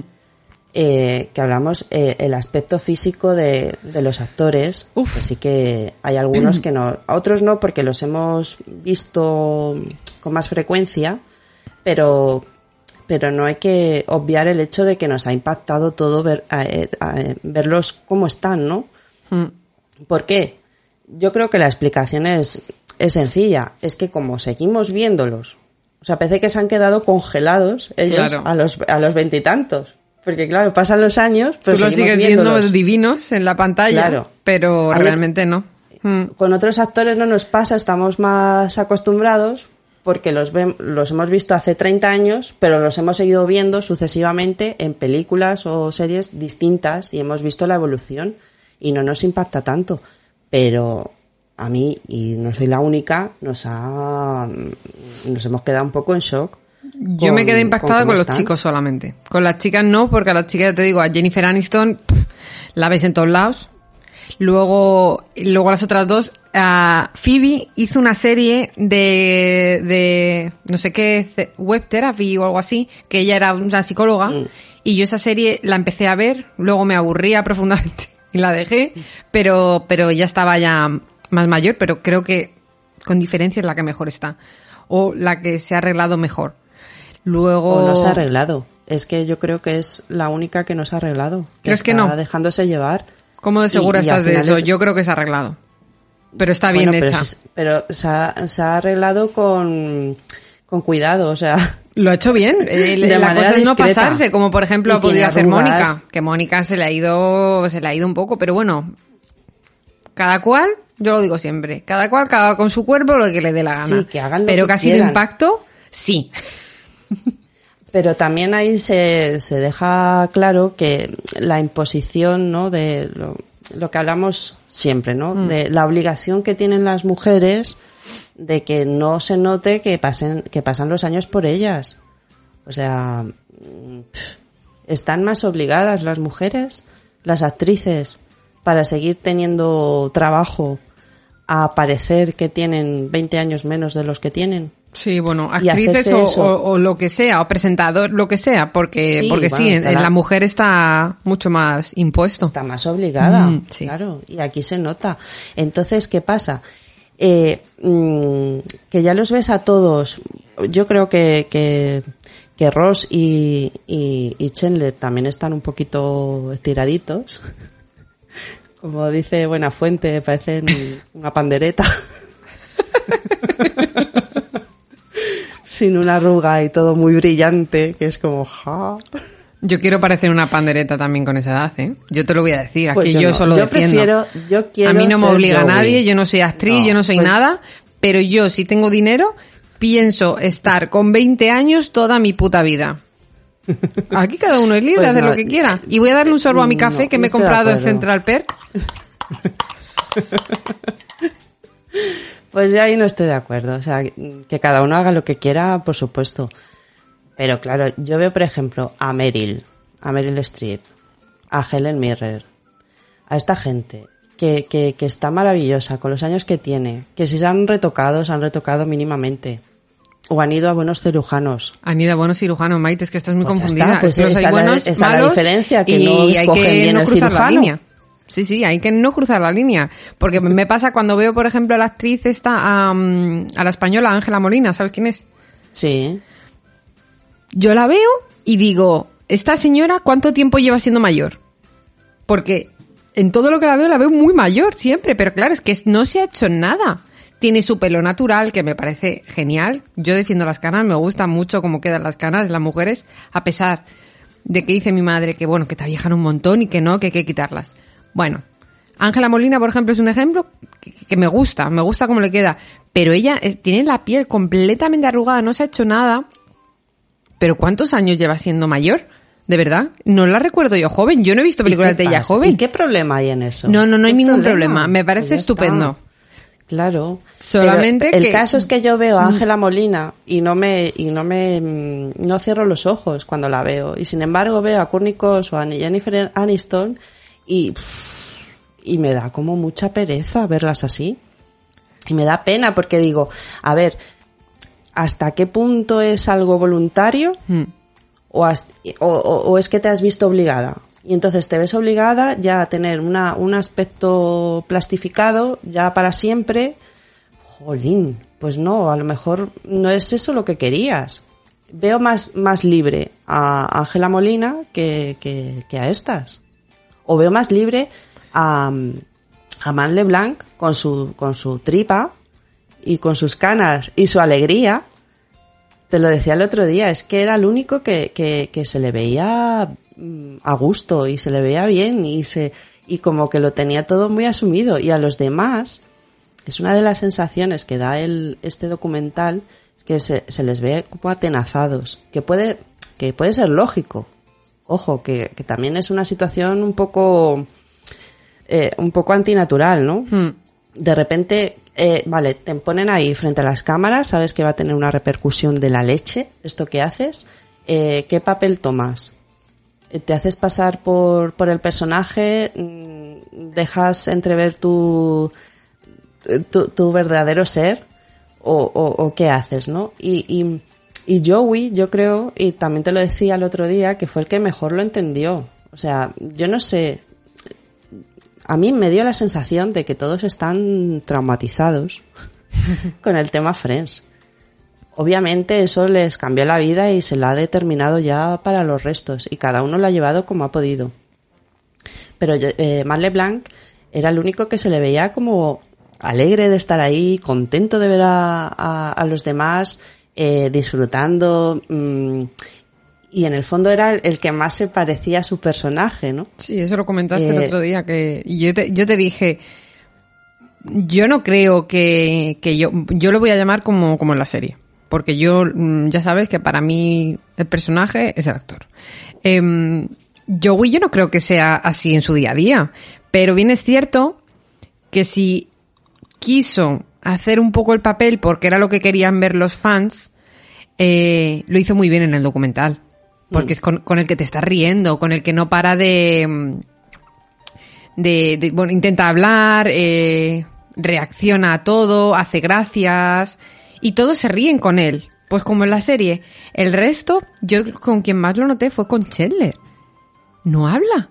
Eh, que hablamos, eh, el aspecto físico de, de los actores, Uf. que sí que hay algunos que no, otros no porque los hemos visto con más frecuencia, pero pero no hay que obviar el hecho de que nos ha impactado todo ver, eh, eh, verlos cómo están, ¿no? Mm. ¿Por qué? Yo creo que la explicación es, es sencilla. Es que como seguimos viéndolos, o sea, parece que se han quedado congelados ellos Claro. a los a los veintitantos. Porque claro, pasan los años, pero Tú lo sigues viendo divinos en la pantalla, Claro. pero Hay realmente no. Mm. Con otros actores no nos pasa, estamos más acostumbrados porque los, los hemos visto hace 30 años, pero los hemos seguido viendo sucesivamente en películas o series distintas y hemos visto la evolución y no nos impacta tanto. Pero a mí, y no soy la única, nos ha, nos hemos quedado un poco en shock. Yo me quedé impactada con, los están. chicos solamente. Con las chicas no, porque a las chicas, te digo, a Jennifer Aniston pff, la ves en todos lados. Luego, luego las otras dos, ah, Phoebe hizo una serie de, de no sé qué, web therapy o algo así, que ella era una psicóloga, Mm. y yo esa serie la empecé a ver, luego me aburría profundamente y la dejé, pero, pero ya estaba ya más mayor, pero creo que con diferencia es la que mejor está, o la que se ha arreglado mejor. Luego... O no se ha arreglado. Es que yo creo que es la única que no se ha arreglado. ¿Crees que no? dejándose llevar. ¿Cómo de segura Y- estás de eso? es- Yo creo que se ha arreglado. Pero está bien Bueno, pero, hecha. se- pero se, ha, se ha arreglado con, con cuidado, o sea. Lo ha hecho bien. De la manera cosa es no pasarse, como por ejemplo ha podido hacer. Mónica. Que Mónica se le ha ido, se le ha ido un poco, pero bueno. Cada cual, yo lo digo siempre, cada cual que haga con su cuerpo lo que le dé la gana. Sí, que hagan lo pero que que ha sido impacto, sí. Pero también ahí se, se deja claro que la imposición, ¿no? De lo, lo que hablamos siempre, ¿no? Mm. De la obligación que tienen las mujeres de que no se note que pasen, que pasan los años por ellas. O sea, están más obligadas las mujeres, las actrices, para seguir teniendo trabajo a parecer que tienen 20 años menos de los que tienen. Sí, bueno, actrices o, o- o lo que sea, o presentador, lo que sea, porque Sí, porque bueno, sí, en- la- la mujer está mucho más impuesto. Está más obligada, Mm, sí. claro, y aquí se nota. Entonces, ¿qué pasa? Eh, mm, que ya los ves a todos. Yo creo que, que, que Ross y, y, y Chandler también están un poquito estiraditos. Como dice Buenafuente, parecen una pandereta. Sin una arruga y todo muy brillante, que es como, ja. Yo quiero parecer una pandereta también con esa edad, ¿eh? Yo te lo voy a decir, aquí Pues yo, yo no. solo Yo defiendo. prefiero- yo quiero A mí no me obliga Joey. nadie, yo no soy actriz, No, yo no soy pues- nada, pero yo si tengo dinero, pienso estar con 20 años toda mi puta vida. Aquí cada uno es libre Pues de hacer no, lo que quiera. Y voy a darle un sorbo a mi café que me he comprado en. Central Perk. Pues yo ahí no estoy de acuerdo. O sea, que cada uno haga lo que quiera, por supuesto. Pero claro, yo veo, por ejemplo, a Meryl, a Meryl Streep, a Helen Mirren, a esta gente que, que, que está maravillosa con los años que tiene, que si se han retocado, se han retocado mínimamente. O han ido a buenos cirujanos. Han ido a buenos cirujanos, Maite, es que estás muy Pues confundida. está, pues Es esa hay la- esa la diferencia, que no escogen que bien no el cruzar la cirujano. línea. Sí, sí, hay que no cruzar la línea. Porque me pasa cuando veo, por ejemplo, a la actriz esta, a la española Ángela Molina, ¿sabes quién es? Sí. Yo la veo y digo, esta señora, ¿cuánto tiempo lleva siendo mayor? Porque en todo lo que la veo, la veo muy mayor siempre, pero claro, es que no se ha hecho nada. Tiene su pelo natural, que me parece genial. Yo defiendo las canas, me gusta mucho cómo quedan las canas de las mujeres, a pesar de que dice mi madre que, bueno, que te viejan un montón y que no, que hay que quitarlas. Bueno, Ángela Molina, por ejemplo, es un ejemplo que, que me gusta, me gusta cómo le queda. Pero ella eh, tiene la piel completamente arrugada, no se ha hecho nada. Pero ¿cuántos años lleva siendo mayor? ¿De verdad? No la recuerdo yo joven. Yo no he visto ¿Y películas de ella pasa? joven. ¿Y qué problema hay en eso? No, no, no hay ¿Qué ningún problema. Me parece Pues estupendo. Claro. Solamente Pero el que- Mm. caso es que yo veo a Ángela Molina y no me y no me mm, no cierro los ojos cuando la veo y sin embargo veo a Courtney Cox o a Jennifer Aniston y y me da como mucha pereza verlas así. Y me da pena porque digo, a ver, ¿hasta qué punto es algo voluntario? Mm. o, has- o, o- o es que te has visto obligada. Y entonces te ves obligada ya a tener una, un aspecto plastificado ya para siempre. Jolín, pues no, a lo mejor no es eso lo que querías. Veo más, más libre a Ángela Molina que, que, que a estas. O veo más libre a, a Man LeBlanc con su, con su tripa y con sus canas y su alegría. Te lo decía el otro día, es que era el único que, que, que se le veía mm, a gusto y se le veía bien y se y como que lo tenía todo muy asumido y a los demás es una de las sensaciones que da el este documental es que se, se les ve como atenazados que puede que puede ser lógico ojo que, que también es una situación un poco eh, un poco antinatural no Mm. de repente, eh, vale, te ponen ahí frente a las cámaras, sabes que va a tener una repercusión de la leche, esto que haces, eh, ¿qué papel tomas? ¿Te haces pasar por, por el personaje? Mm, ¿Dejas entrever tu, tu, tu verdadero ser o, o- o qué haces, ¿no? Y, y, y Joey, yo creo, y también te lo decía el otro día, que fue el que mejor lo entendió. O sea, yo no sé, a mí me dio la sensación de que todos están traumatizados con el tema Friends. Obviamente eso les cambió la vida y se la ha determinado ya para los restos y cada uno lo ha llevado como ha podido. Pero eh, Matt LeBlanc era el único que se le veía como alegre de estar ahí, contento de ver a los demás, eh, disfrutando. mm, y en el fondo era el, que más se parecía a su personaje, ¿no? Sí, eso lo comentaste el Eh, otro día, que yo te, yo te dije, yo no creo que, que yo, yo lo voy a llamar como, como en la serie, porque yo, mm, ya sabes que para mí el personaje es el actor. Em, Joey yo no creo que sea así en su día a día, pero bien es cierto que si quiso hacer un poco el papel porque era lo que querían ver los fans, eh, lo hizo muy bien en el documental. Porque es con, con el que te estás riendo, con el que no para de. mm, de, de- bueno, intenta hablar, eh, reacciona a todo, hace gracias. Y todos se ríen con él. Pues como en la serie. El resto, yo con quien más lo noté fue con Chandler. No habla.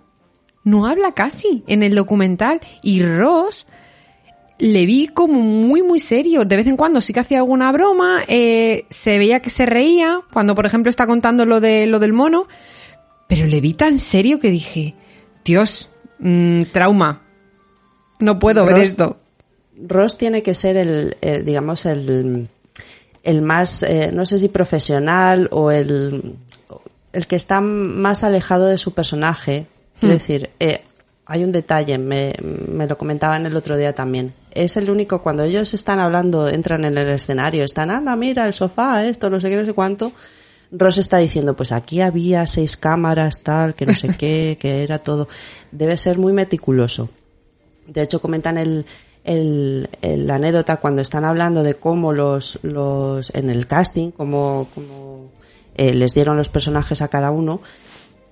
No habla casi en el documental. Y Ross le vi como muy, muy serio. De vez en cuando sí que hacía alguna broma. eh, se veía que se reía. Cuando, por ejemplo, está contando lo, de, lo del mono. Pero le vi tan serio que dije, Dios, mm, trauma. No puedo ver esto. Ross tiene que ser el, eh, digamos, el, el más, eh, no sé si profesional o el, el que está más alejado de su personaje. Quiero decir, eh, hay un detalle, me, me lo comentaban el otro día también. Es el único, cuando ellos están hablando, entran en el escenario, están, anda, mira, el sofá, esto, no sé qué, no sé cuánto. Ross está diciendo, pues aquí había seis cámaras, tal, que no sé qué, que era todo. Debe ser muy meticuloso. De hecho, comentan el, el, el- la anécdota cuando están hablando de cómo los, los en el casting, cómo, cómo eh, les dieron los personajes a cada uno,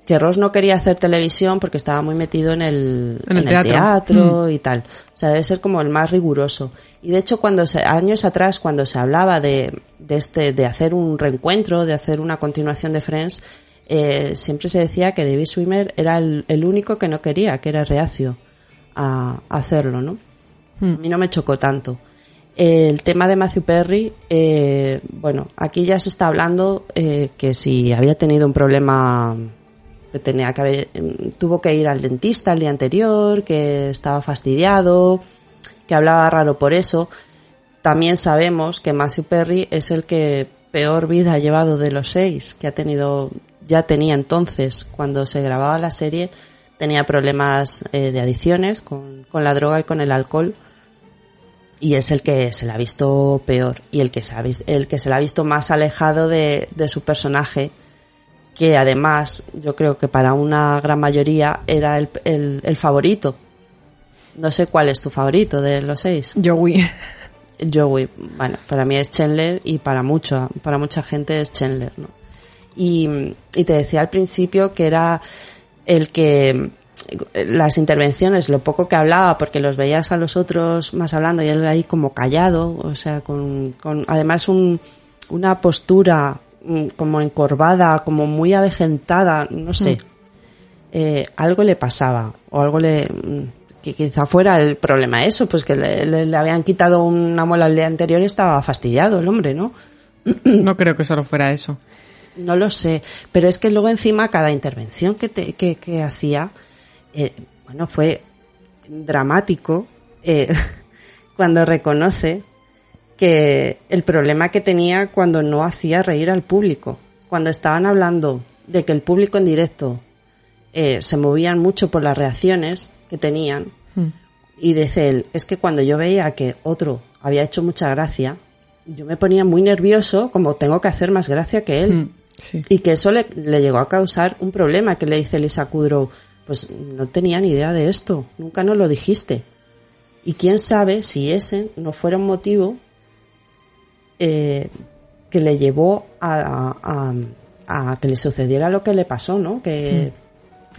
que Ross no quería hacer televisión porque estaba muy metido en el, En el en el teatro. teatro y tal. O sea, debe ser como el más riguroso. Y de hecho, cuando se, años atrás, cuando se hablaba de, de este, de hacer un reencuentro, de hacer una continuación de Friends, eh, siempre se decía que David Swimmer era el, el único que no quería, que era reacio a, a hacerlo, ¿no? A mí no me chocó tanto. El tema de Matthew Perry, eh, bueno, aquí ya se está hablando eh, que si había tenido un problema, que tenía que haber, em, tuvo que ir al dentista el día anterior, que estaba fastidiado, que hablaba raro por eso. También sabemos que Matthew Perry es el que peor vida ha llevado de los seis, que ha tenido, ya tenía entonces, cuando se grababa la serie, tenía problemas eh, de adicciones con, con la droga y con el alcohol y es el que se la ha visto peor y el que se ha, el que se la ha visto más alejado de, de su personaje que además yo creo que para una gran mayoría era el, el- el favorito no sé cuál es tu favorito de los seis Joey. Joey bueno para mí es Chandler y para mucha para mucha gente es Chandler ¿no? y, y te decía al principio que era el que las intervenciones, lo poco que hablaba, porque los veías a los otros más hablando y él ahí como callado, o sea, con, con además un, una postura como encorvada, como muy avejentada, no sé, eh, algo le pasaba o algo le mm, que quizá fuera el problema eso, pues que le, le- le habían quitado una muela el día anterior y estaba fastidiado el hombre, ¿no? No creo que solo fuera eso. No lo sé, pero es que luego encima cada intervención que, te- que, que hacía, eh, bueno, fue dramático eh, cuando reconoce que el problema que tenía cuando no hacía reír al público, cuando estaban hablando de que el público en directo eh, se movían mucho por las reacciones que tenían, Mm. y dice él, es que cuando yo veía que otro había hecho mucha gracia, yo me ponía muy nervioso, como tengo que hacer más gracia que él. Mm, Sí. Y que eso le, le llegó a causar un problema que le dice Lisa Kudrow, pues no tenía ni idea de esto, nunca nos lo dijiste. Y quién sabe si ese no fuera un motivo eh, que le llevó a, a- a que le sucediera lo que le pasó, ¿no? Que,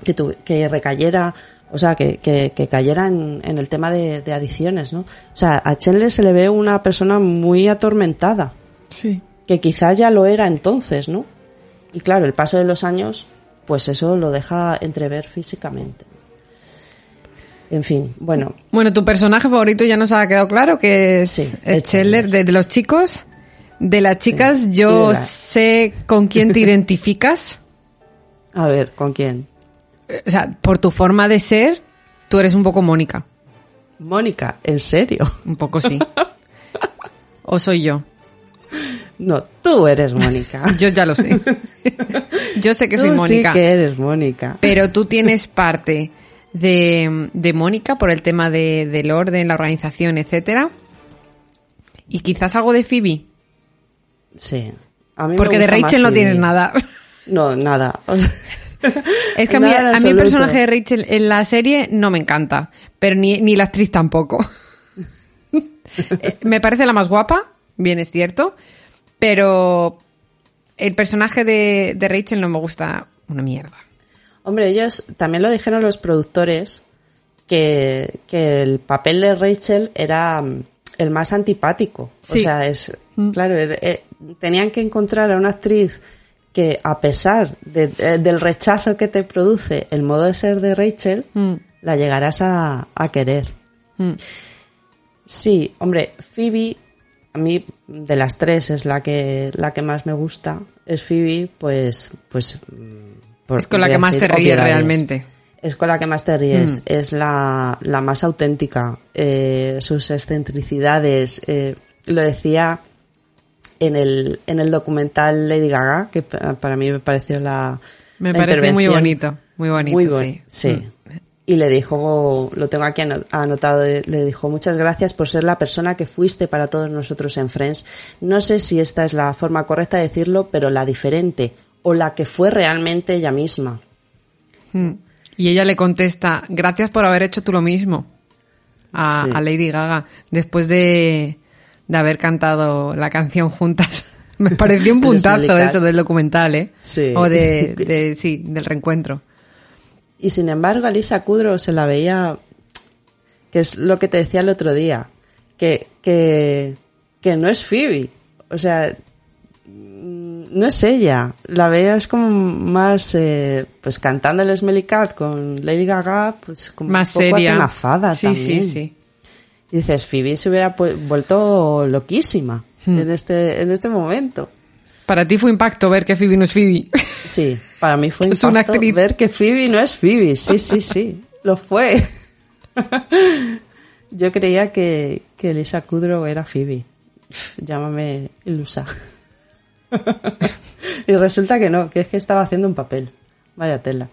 que, tu- que recayera O sea, que, que, que cayera en, en el tema de, de adicciones, ¿no? O sea, a Chandler se le ve una persona muy atormentada, Sí. que quizás ya lo era entonces, ¿no? Y claro, el paso de los años, pues eso lo deja entrever físicamente. En fin, bueno, Bueno, tu personaje favorito ya nos ha quedado claro que es, Sí, es es Chandler. De, de los chicos, de las chicas, yo la- sé con quién te identificas. a ver, ¿con quién? O sea, por tu forma de ser, tú eres un poco Mónica. Mónica, ¿en serio? Un poco sí. o soy yo. No, tú eres Mónica. Yo ya lo sé. yo sé que soy Mónica. Sí que eres Mónica. Pero tú tienes parte de, de Mónica por el tema de, del orden, la organización, etcétera. Y quizás algo de Phoebe. Sí. A mí me Porque de gusta Rachel no tienes nada. No, nada. Es que a mí, a mí el personaje de Rachel en la serie no me encanta, pero ni, ni la actriz tampoco. Eh, me parece la más guapa, bien es cierto, pero el personaje de, de Rachel no me gusta una mierda. Hombre, ellos también lo dijeron los productores que, que el papel de Rachel era mm, el más antipático. O Sí. sea, es Mm. claro, er- eh, tenían que encontrar a una actriz que a pesar de- del rechazo que te produce el modo de ser de Rachel, Mm, la llegarás a, a querer. mm. Sí, hombre, Phoebe, a mí de las tres es la que la que más me gusta. Es Phoebe, pues, pues. mm, por- Es con la que más te ríes realmente. Es con la que más te ríes. Mm. Es la, la más auténtica. Eh, sus excentricidades. eh, lo decía en el, en el documental Lady Gaga, que pa- para mí me pareció la. Me la parece muy bonito, muy bonito, muy sí. bueno, sí. Mm. Y le dijo, lo tengo aquí ano- anotado, de- le dijo, muchas gracias por ser la persona que fuiste para todos nosotros en Friends. No sé si esta es la forma correcta de decirlo, pero la diferente, o la que fue realmente ella misma. Mm. Y ella le contesta, gracias por haber hecho tú lo mismo a, Sí. a Lady Gaga después de, de haber cantado la canción juntas. Me pareció un puntazo eso del documental, ¿eh? Sí. O de, de- sí, del reencuentro. Y sin embargo, a Lisa Kudrow se la veía, que es lo que te decía el otro día, que, que, que no es Phoebe. O sea, mm, no es ella. La veo es como más, eh, pues cantando el Smelly Cat con Lady Gaga, pues como Más un poco seria. atenazada sí, también. sí, sí. Y dices, Phoebe se hubiera vuelto loquísima Hmm. en este, en este momento. Para ti fue impacto ver que Phoebe no es Phoebe. Sí, para mí fue una impacto actriz. ver que Phoebe no es Phoebe. Sí, sí, sí, lo fue. Yo creía que, que Lisa Kudrow era Phoebe. Llámame ilusa. y resulta que no, que es que estaba haciendo un papel. Vaya tela.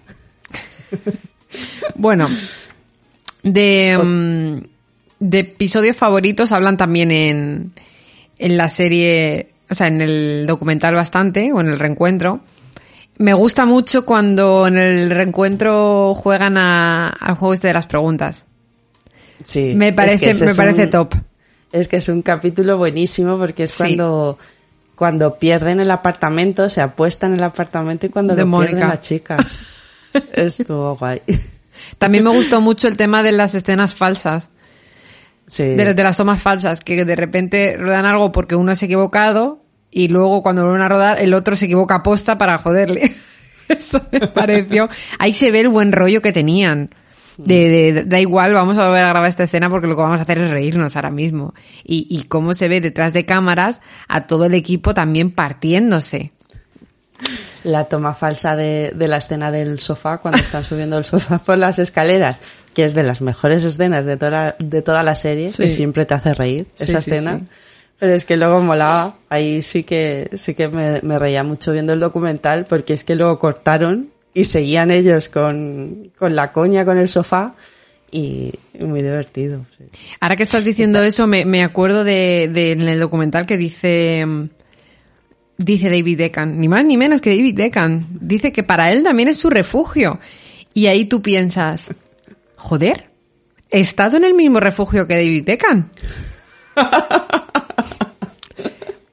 Bueno, de, de episodios favoritos hablan también en, en la serie, o sea, en el documental bastante, o en el reencuentro. Me gusta mucho cuando en el reencuentro juegan a- al juego este de las preguntas. Sí, Me es parece, que me parece un- top. Es que es un capítulo buenísimo porque es Sí. cuando, cuando pierden el apartamento, se apuestan el apartamento y cuando De lo pierden la chica. Estuvo guay. También me gustó mucho el tema de las escenas falsas. Sí. de, de las tomas falsas, que de repente rodan algo porque uno se ha equivocado y luego cuando vuelven a rodar el otro se equivoca a posta para joderle. Eso me pareció. Ahí se ve el buen rollo que tenían. De, de- de- da igual, vamos a volver a grabar esta escena porque lo que vamos a hacer es reírnos ahora mismo. Y, y cómo se ve detrás de cámaras a todo el equipo también partiéndose. La toma falsa de, de la escena del sofá cuando están subiendo el sofá por las escaleras, que es de las mejores escenas de toda, de toda la serie, que siempre te hace reír esa sí, escena. Pero es que luego molaba, ahí sí que, sí que me, me reía mucho viendo el documental, porque es que luego cortaron y seguían ellos con, con la coña con el sofá y, muy divertido. Ahora que estás diciendo eso, me, me acuerdo de, de en el documental que dice mm, dice David Deccan, ni más ni menos que David Deccan, dice que para él también es su refugio. Y ahí tú piensas, joder, he estado en el mismo refugio que David Deccan.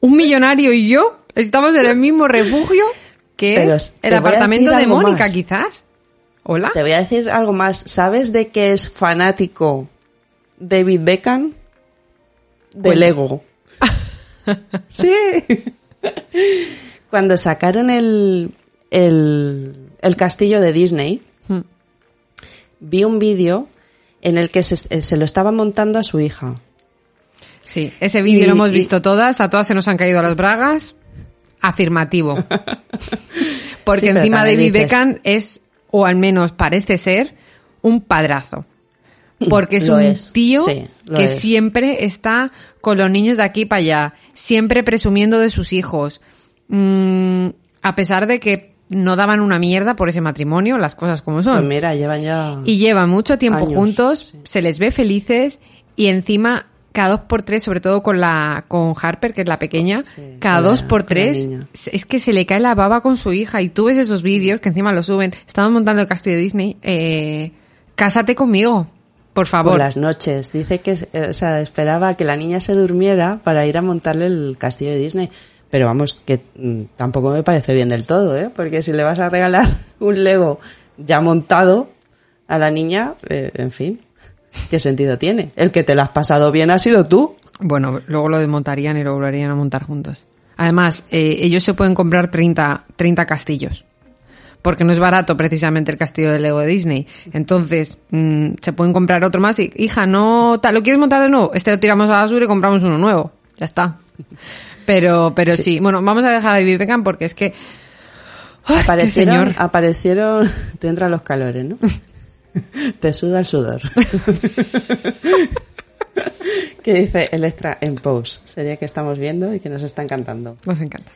Un millonario y yo estamos en el mismo refugio que Pero el apartamento de Mónica, más. quizás. ¿Hola? Te voy a decir algo más. ¿Sabes de qué es fanático David Beckham? De Cuenta. Lego. sí. Cuando sacaron el, el, el castillo de Disney, Hmm. Vi un vídeo en el que se, se lo estaba montando a su hija. Sí, ese vídeo lo hemos y- visto todas, a todas se nos han caído las bragas. Afirmativo. Porque Sí, encima David dices- Beckham es, o al menos parece ser, un padrazo. Porque es Lo un es, tío sí, que es. siempre está con los niños de aquí para allá, siempre presumiendo de sus hijos. Mm, a pesar de que no daban una mierda por ese matrimonio, las cosas como son. Pues mira, llevan ya... Y llevan mucho tiempo Años, juntos, sí. se les ve felices y encima cada dos por tres, sobre todo con la con Harper, que es la pequeña, Sí, cada dos por tres es que se le cae la baba con su hija y tú ves esos vídeos que encima lo suben. Estamos montando el castillo de Disney. Eh, cásate conmigo, por favor. Por las noches. Dice que eh, o sea, esperaba que la niña se durmiera para ir a montarle el castillo de Disney. Pero vamos, que mm, tampoco me parece bien del todo, ¿eh? Porque si le vas a regalar un Lego ya montado a la niña, eh, en fin, ¿qué sentido tiene? El que te lo has pasado bien ha sido tú. Bueno, luego lo desmontarían y lo volverían a montar juntos. Además, eh, ellos se pueden comprar 30, 30 castillos. Porque no es barato precisamente el castillo de Lego de Disney. Entonces, mm, se pueden comprar otro más y, hija, no, ¿lo quieres montar de nuevo? Este lo tiramos a la basura y compramos uno nuevo. Ya está. Pero, pero sí. Bueno, vamos a dejar a David Beckham porque es que... ¡Ay, qué Aparecieron, señor! aparecieron, te entran los calores, ¿no? te suda el sudor. ¿Qué dice el extra en pose? Sería que estamos viendo y que nos está encantando. Nos encanta.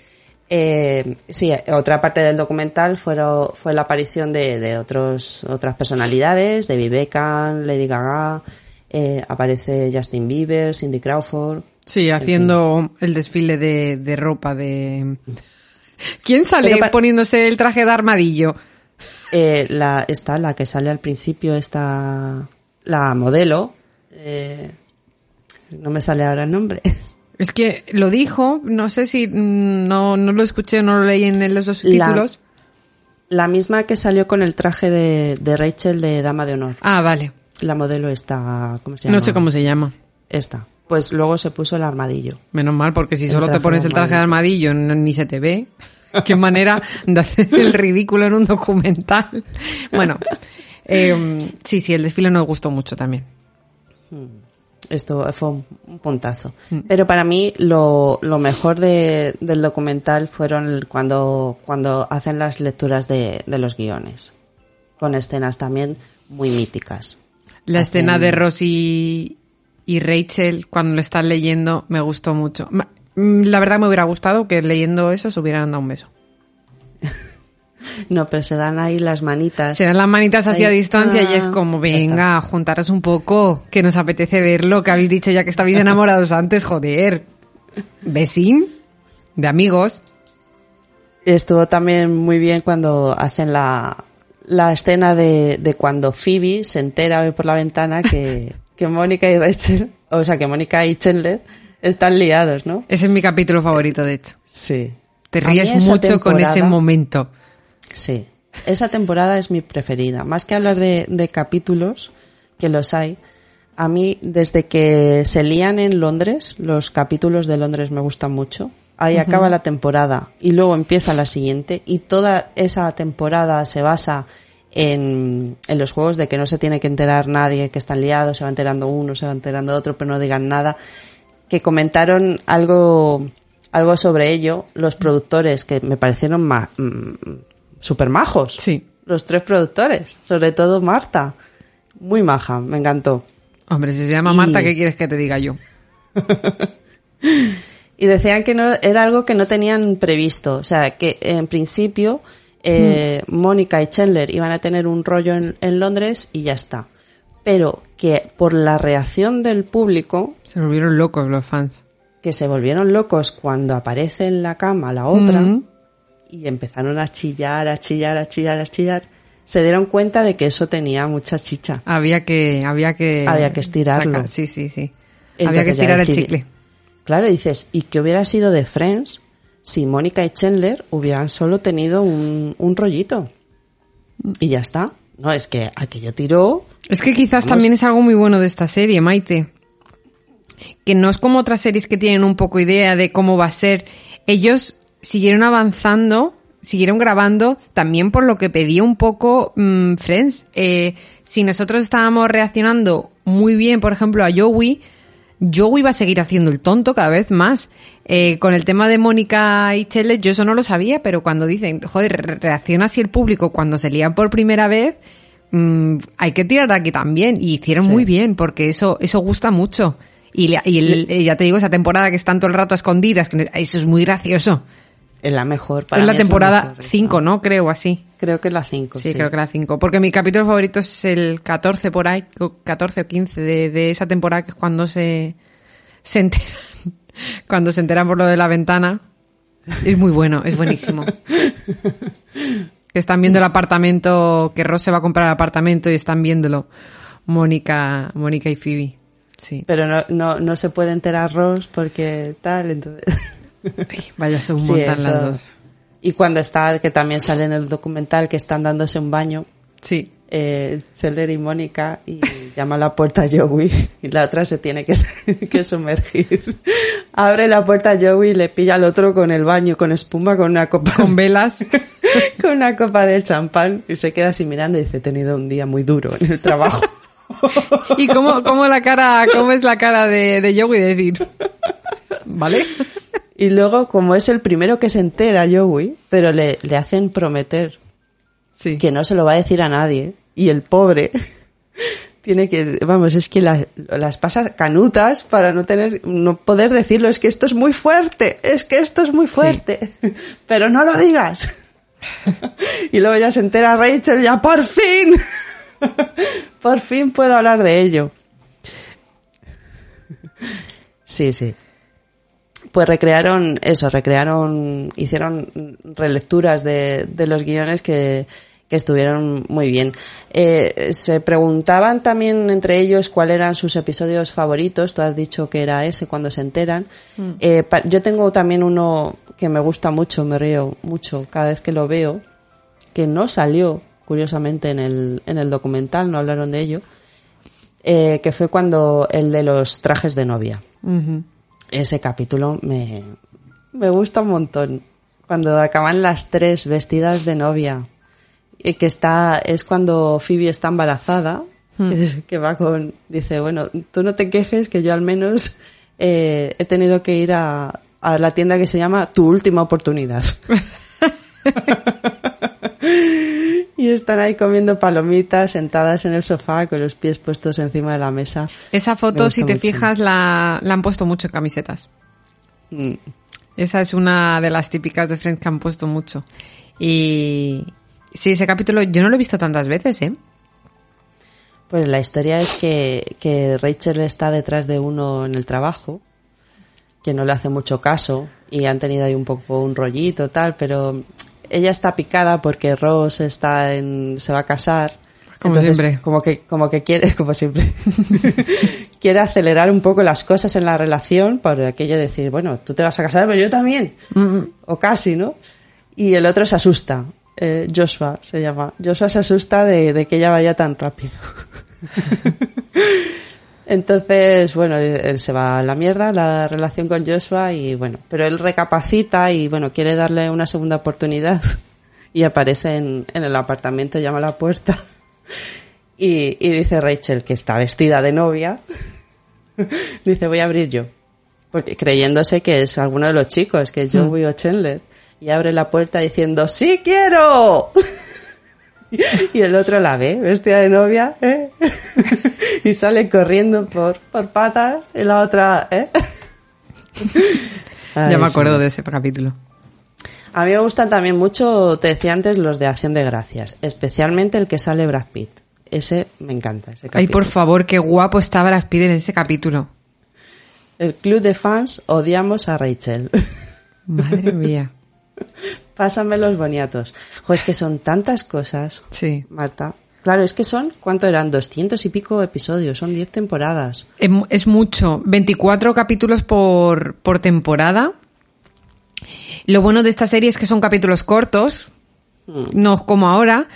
Eh, sí, otra parte del documental fueron, fue la aparición de, de otros, otras personalidades, de Beckham, Lady Gaga, eh, aparece Justin Bieber, Cindy Crawford. Sí, haciendo el desfile de, de ropa de... ¿Quién sale poniéndose el traje de armadillo? Eh, la, esta, la que sale al principio, esta, la modelo, eh, no me sale ahora el nombre. Es que lo dijo, no sé si mm, no, no lo escuché o no lo leí en los dos títulos. La misma que salió con el traje de, de Rachel de Dama de Honor. Ah, vale. La modelo esta, ¿cómo se llama? No sé cómo se llama. Esta. Pues luego se puso el armadillo. Menos mal, porque si El solo te pones el traje de armadillo no- ni se te ve. Qué manera de hacer el ridículo en un documental. Bueno, eh, sí, sí, el desfile nos gustó mucho también. Esto fue un, un puntazo. Mm. Pero para mí lo, lo mejor de- del documental fueron cuando, cuando hacen las lecturas de, de los guiones. Con escenas también muy míticas. La Hacen- escena de Rosie y Rachel cuando lo están leyendo me gustó mucho. Mm, La verdad me hubiera gustado que leyendo eso se hubieran dado un beso. No, pero se dan ahí las manitas. Se dan las manitas así a distancia y es ah, como, venga, juntaros un poco, que nos apetece verlo, que habéis dicho ya que estabais enamorados antes, joder. Besín, de amigos. Estuvo también muy bien cuando hacen la, la escena de, de cuando Phoebe se entera por la ventana que, que Mónica y Rachel, o sea, que Mónica y Chandler están liados, ¿no? Ese es mi capítulo favorito, de hecho. Sí. Te ríes mucho con ese momento. Sí. Esa temporada es mi preferida. Más que hablar de, de capítulos, que los hay, a mí, desde que se lían en Londres, los capítulos de Londres me gustan mucho. Ahí acaba la temporada y luego empieza la siguiente y toda esa temporada se basa en, en los juegos de que no se tiene que enterar nadie, que están liados, se va enterando uno, se va enterando otro, pero no digan nada. Que comentaron algo, algo sobre ello los productores que me parecieron ma- mm, super majos. Sí. Los tres productores, sobre todo Marta. Muy maja, me encantó. Hombre, si se llama Y- Marta, ¿qué quieres que te diga yo? Y decían que no era algo que no tenían previsto. O sea, que en principio eh, Mónica y Chandler iban a tener un rollo en, en Londres y ya está. Pero que por la reacción del público, Se volvieron locos los fans. que se volvieron locos cuando aparece en la cama la otra Mm. y empezaron a chillar, a chillar, a chillar, a chillar, se dieron cuenta de que eso tenía mucha chicha. Había que, había que... Había que estirarlo. Sí, sí, sí. Entonces había que estirar el chicle. Claro, dices, ¿y qué hubiera sido de Friends si Mónica y Chandler hubieran solo tenido un, un rollito? Y ya está. No, es que aquello tiró. Es que quizás también es algo muy bueno de esta serie, Maite. Que no es como otras series que tienen un poco idea de cómo va a ser. Ellos siguieron avanzando, siguieron grabando, también por lo que pedía un poco mm, Friends. Eh, si nosotros estábamos reaccionando muy bien, por ejemplo, a Joey, Joey va a seguir haciendo el tonto cada vez más. Eh, con el tema de Mónica y Chele, yo eso no lo sabía, pero cuando dicen, joder, re- reacciona así el público cuando se lían por primera vez, mm, hay que tirar de aquí también. Y hicieron Sí. muy bien, porque eso, eso gusta mucho. Y, y el- eh, ya te digo, esa temporada que están todo el rato a escondidas, que eso es muy gracioso. Es la mejor. Para es la mí temporada mejor, Rita. 5, ¿no? Creo así. Creo que es la 5. Sí, creo que la 5. Porque mi capítulo favorito es el 14 por ahí, o 14 o 15 de, de esa temporada, que es cuando se, se enteran, cuando se enteran por lo de la ventana. Es muy bueno, es buenísimo. Que están viendo el apartamento, que Ross se va a comprar el apartamento y están viéndolo. Mónica, Mónica y Phoebe. Sí. Pero no, no, no se puede enterar Ross porque tal, entonces... Ay, vaya, son Sí, las dos. Y cuando está, que también sale en el documental, que están dándose un baño, Sí. eh, Scheller y Mónica, y llama a la puerta a Joey, y la otra se tiene que, que sumergir. Abre la puerta a Joey y le pilla al otro con el baño, con espuma, con una copa, Con velas. con una copa de champán, y se queda así mirando y dice, he tenido un día muy duro en el trabajo. ¿Y cómo, cómo la cara, cómo es la cara de, de Joey de decir? ¿Vale? Y luego, como es el primero que se entera Joey, pero le, le hacen prometer Sí. que no se lo va a decir a nadie. Y el pobre tiene que, vamos, es que la- las pasa canutas para no tener, no poder decirlo. Es que esto es muy fuerte, es que esto es muy fuerte. Pero no lo digas. y luego ya se entera Rachel, ya por fin, por fin puedo hablar de ello. Sí, sí. Pues recrearon eso, recrearon, hicieron relecturas de, de los guiones que, que estuvieron muy bien. Eh, se preguntaban también entre ellos cuáles eran sus episodios favoritos. Tú has dicho que era ese cuando se enteran. Eh, pa- yo tengo también uno que me gusta mucho, me río mucho cada vez que lo veo, que no salió, curiosamente, en el, en el documental, no hablaron de ello, eh, que fue cuando el de los trajes de novia. Ese capítulo me, me gusta un montón. Cuando acaban las tres vestidas de novia. Y que está, es cuando Phoebe está embarazada, que, que va con, dice, bueno, tú no te quejes que yo al menos eh, he tenido que ir a, a la tienda que se llama Tu Última Oportunidad. y están ahí comiendo palomitas, sentadas en el sofá, con los pies puestos encima de la mesa. Esa foto, si te mucho. fijas, la, la han puesto mucho en camisetas. Mm. Esa es una de las típicas de Friends que han puesto mucho. Y sí, ese capítulo yo no lo he visto tantas veces, ¿eh? Pues la historia es que, que Rachel está detrás de uno en el trabajo, que no le hace mucho caso, y han tenido ahí un poco un rollito tal, pero ella está picada porque Ross está en, se va a casar. Como Entonces, siempre. Como que, como que quiere, como siempre, quiere acelerar un poco las cosas en la relación por aquello de decir, bueno, tú te vas a casar, pero yo también. O casi, ¿no? Y el otro se asusta. Eh, Joshua se llama. Joshua se asusta de, de que ella vaya tan rápido. Entonces, bueno, él se va a la mierda la relación con Joshua y bueno, pero él recapacita y bueno, quiere darle una segunda oportunidad y aparece en, en el apartamento, llama a la puerta y, y dice Rachel que está vestida de novia, dice voy a abrir yo, porque creyéndose que es alguno de los chicos, que es Joey o Chandler, y abre la puerta diciendo sí quiero. Y el otro la ve, vestida de novia, ¿eh? y sale corriendo por, por patas, y la otra, ¿eh? Ay, ya me acuerdo de ese capítulo. A mí me gustan también mucho, te decía antes, los de Acción de Gracias, especialmente el que sale Brad Pitt. Ese me encanta, ese Ay, capítulo. por favor, qué guapo estaba Brad Pitt en ese capítulo. El club de fans odiamos a Rachel. Madre mía. Pásame los boniatos. Jo, es que son tantas cosas, Sí. Marta. Claro, es que son, ¿cuánto eran? 200 y pico episodios, son 10 temporadas. Es, mu- es mucho. 24 capítulos por, por temporada. Lo bueno de esta serie es que son capítulos cortos, no como ahora,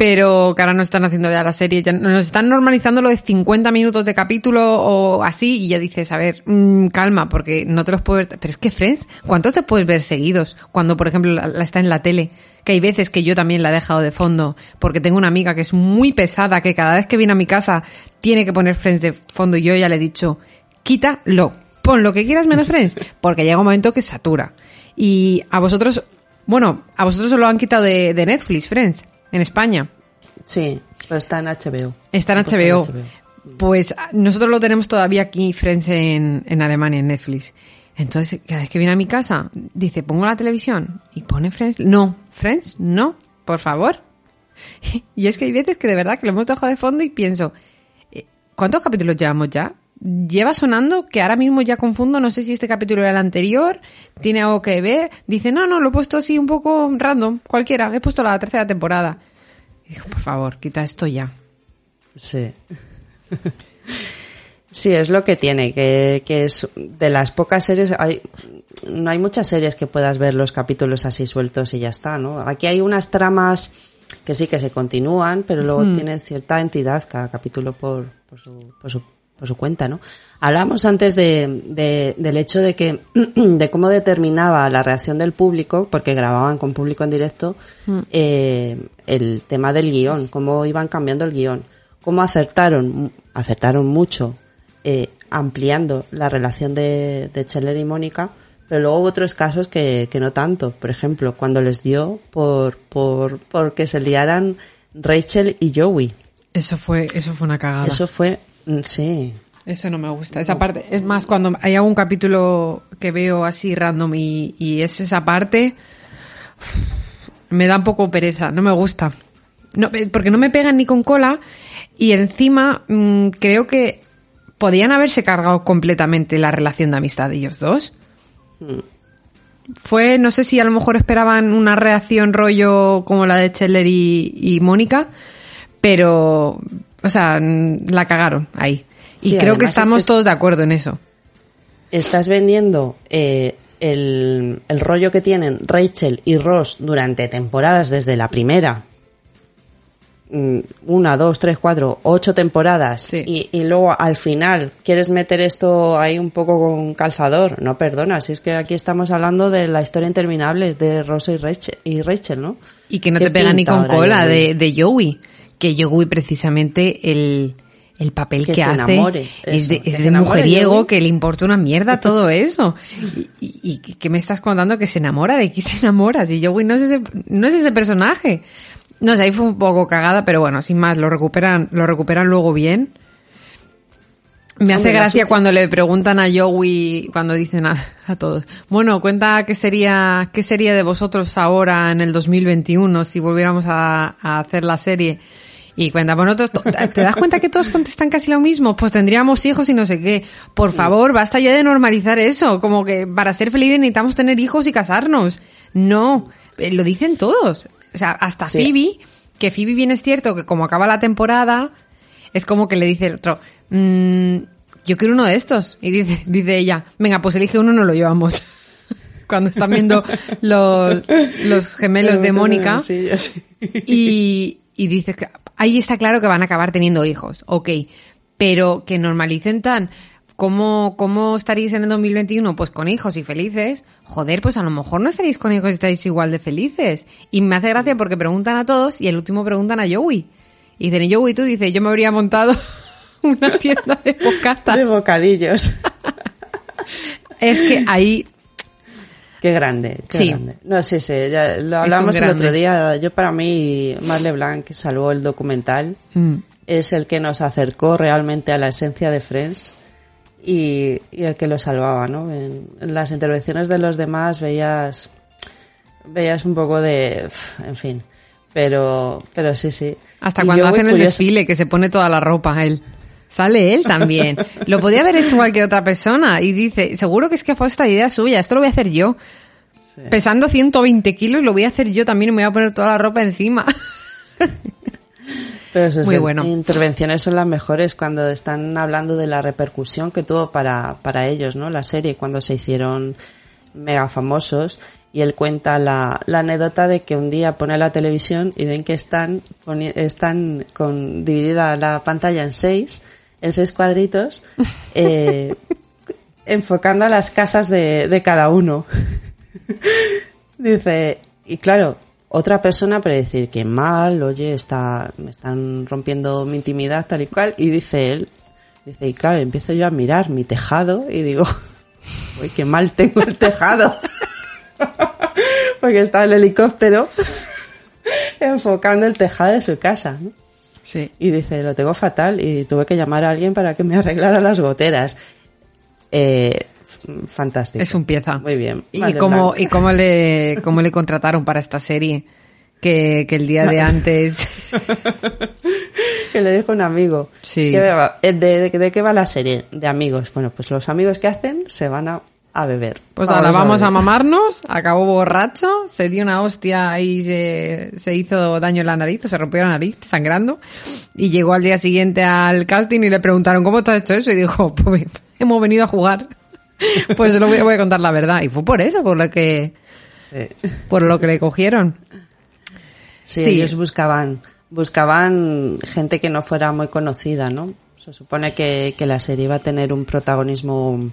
pero que ahora no están haciendo ya la serie, ya nos están normalizando lo de 50 minutos de capítulo o así, y ya dices, a ver, mm, calma, porque no te los puedo ver. Pero es que, Friends, ¿cuántos te puedes ver seguidos? Cuando, por ejemplo, la, la está en la tele. Que hay veces que yo también la he dejado de fondo, porque tengo una amiga que es muy pesada, que cada vez que viene a mi casa tiene que poner Friends de fondo, y yo ya le he dicho, quítalo, pon lo que quieras menos Friends, porque llega un momento que satura. Y a vosotros, bueno, a vosotros os lo han quitado de, de Netflix, Friends, en España. Sí, pero está en HBO. Está en HBO. Pues ah, nosotros lo tenemos todavía aquí, Friends, en, en Alemania, en Netflix. Entonces, cada vez que viene a mi casa, dice, pongo la televisión y pone Friends. No, Friends, no, por favor. Y es que hay veces que de verdad que lo hemos dejado de fondo y pienso, eh, ¿cuántos capítulos llevamos ya? Lleva sonando que ahora mismo ya confundo, no sé si este capítulo era el anterior, tiene algo que ver. Dice, no, no, lo he puesto así un poco random, cualquiera, he puesto la tercera temporada. Y digo, por favor, quita esto ya. Sí. Sí, es lo que tiene, que, que es de las pocas series, hay, no hay muchas series que puedas ver los capítulos así sueltos y ya está, ¿no? Aquí hay unas tramas que sí que se continúan, pero luego Ujú. tienen cierta entidad cada capítulo por, por, su, por, su, por su cuenta, ¿no? Hablamos antes de, de- del hecho de que, de cómo determinaba la reacción del público, porque grababan con público en directo, eh, el tema del guion, cómo iban cambiando el guion, cómo acertaron, acertaron mucho eh, ampliando la relación de, de Scheller y Mónica, pero luego hubo otros casos que, que no tanto. Por ejemplo, cuando les dio por, por, por que se liaran Rachel y Joey. Eso fue, eso fue una cagada. Eso fue, mm, sí, Eso no me gusta. Esa parte, es más, cuando hay algún capítulo que veo así random y, y es esa parte, me da un poco pereza, no me gusta. No, eh, porque no me pegan ni con cola y encima mm, creo que podían haberse cargado completamente la relación de amistad de ellos dos. Fue, no sé si a lo mejor esperaban una reacción rollo como la de Scheller y, y Mónica, pero, o sea, la cagaron ahí. Y creo que es estamos que todos de acuerdo en eso. estás vendiendo eh, el, el rollo que tienen Rachel y Ross durante temporadas desde la primera. Mm, Una, dos, tres, cuatro, ocho temporadas. Sí. Y, y luego al final quieres meter esto ahí un poco con calzador. No perdona, si es que aquí estamos hablando de la historia interminable de Ross y Rachel, y Rachel ¿no? Y que no ¿Qué te pega ni con cola de, de Joey. Que Joey precisamente el, el papel que, Que se hace enamore, es de, que es se de mujeriego, que le importa una mierda todo eso. Y, y, y que me estás contando que se enamora, ¿de quién se enamora? Si Joey no es ese, no es ese personaje. No sé, ahí fue un poco cagada, pero bueno, sin más, lo recuperan, lo recuperan luego bien. Me hace gracia cuando le preguntan a Joey, cuando dicen a, a todos, bueno, cuenta qué sería, qué sería de vosotros ahora en el 2021 si volviéramos a, a hacer la serie. Y cuenta, to- ¿te das cuenta que todos contestan casi lo mismo? Pues tendríamos hijos y no sé qué. Por favor, basta ya de normalizar eso. Como que para ser felices necesitamos tener hijos y casarnos. No, eh, lo dicen todos. O sea, hasta Sí. Phoebe, que Phoebe bien es cierto que como acaba la temporada, es como que le dice el otro, "Mm, yo quiero uno de estos. Y dice, dice ella, venga, pues elige uno, no lo llevamos. Cuando están viendo los, los gemelos de Mónica. Sí, yo sí. Y, y dices que ahí está claro que van a acabar teniendo hijos, ok. Pero que normalicen tan, ¿cómo, ¿cómo estaréis en el 2021? Pues con hijos y felices. Joder, pues a lo mejor no estaréis con hijos y estáis igual de felices. Y me hace gracia porque preguntan a todos y el último preguntan a Joey. Y dicen, ¿y Joey tú? Dice, yo me habría montado una tienda de bocata. De bocadillos. Es que ahí, Qué grande, qué Sí. grande. No, sí, sí, ya lo hablamos el otro día. Yo para mí, Marle Blanc, que salvó el documental, mm, es el que nos acercó realmente a la esencia de Friends y, y el que lo salvaba, ¿no? En, en las intervenciones de los demás veías, veías un poco de, en fin, pero, pero sí, sí. Hasta Y cuando hacen el curiosa- desfile, que se pone toda la ropa él. Sale él también. Lo podía haber hecho cualquier otra persona. Y dice, seguro que es que fue esta idea suya, esto lo voy a hacer yo. Sí. Pesando 120 kilos, lo voy a hacer yo también y me voy a poner toda la ropa encima. Pero esas Muy bueno. intervenciones son las mejores cuando están hablando de la repercusión que tuvo para, para ellos, ¿no? La serie, cuando se hicieron mega famosos y él cuenta la, la anécdota de que un día pone la televisión y ven que están, están con dividida la pantalla en seis, en seis cuadritos, eh, enfocando a las casas de, de cada uno. Dice, y claro, otra persona puede decir que mal, oye, está, me están rompiendo mi intimidad tal y cual, y dice él, dice, y claro, empiezo yo a mirar mi tejado y digo, uy, qué mal tengo el tejado. Porque está el helicóptero enfocando el tejado de su casa, ¿no? Sí. Y dice, lo tengo fatal y tuve que llamar a alguien para que me arreglara las goteras. Eh, fantástico. Es un pieza. Muy bien. ¿Y cómo, y cómo le, cómo le contrataron para esta serie? Que, que el día de antes. que le dijo un amigo. Sí. ¿Qué va- eh, ¿De, de, de qué va la serie? De amigos. Bueno, pues los amigos que hacen se van a, a beber. Pues ahora vamos a mamarnos, acabó borracho, se dio una hostia y se, se hizo daño en la nariz, o se rompió la nariz, sangrando, y llegó al día siguiente al casting y le preguntaron, ¿cómo te has hecho eso? Y dijo, pues hemos venido a jugar. Pues lo voy, voy a contar la verdad. Y fue por eso, por lo que, Sí. por lo que le cogieron. Sí, Sí. ellos buscaban, buscaban gente que no fuera muy conocida, ¿no? Se supone que, que la serie iba a tener un protagonismo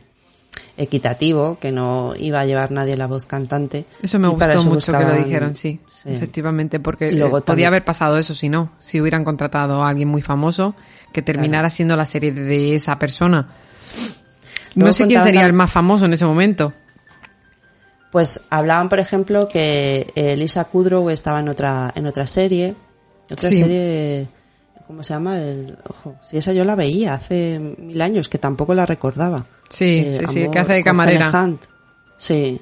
equitativo, que no iba a llevar nadie la voz cantante. Eso me gustó eso mucho que lo dijeron, sí, sí. efectivamente, porque luego eh, podía haber pasado eso si no, si hubieran contratado a alguien muy famoso que terminara siendo la serie de esa persona. No sé quién sería el más famoso en ese momento. Pues hablaban, por ejemplo, que eh, Lisa Kudrow estaba en otra, en otra serie. Otra Sí. serie, ¿cómo se llama? El, ojo, si esa yo la veía hace mil años, que tampoco la recordaba. Sí, Eh, sí, sí, que hace de camarera. Hunt. Sí.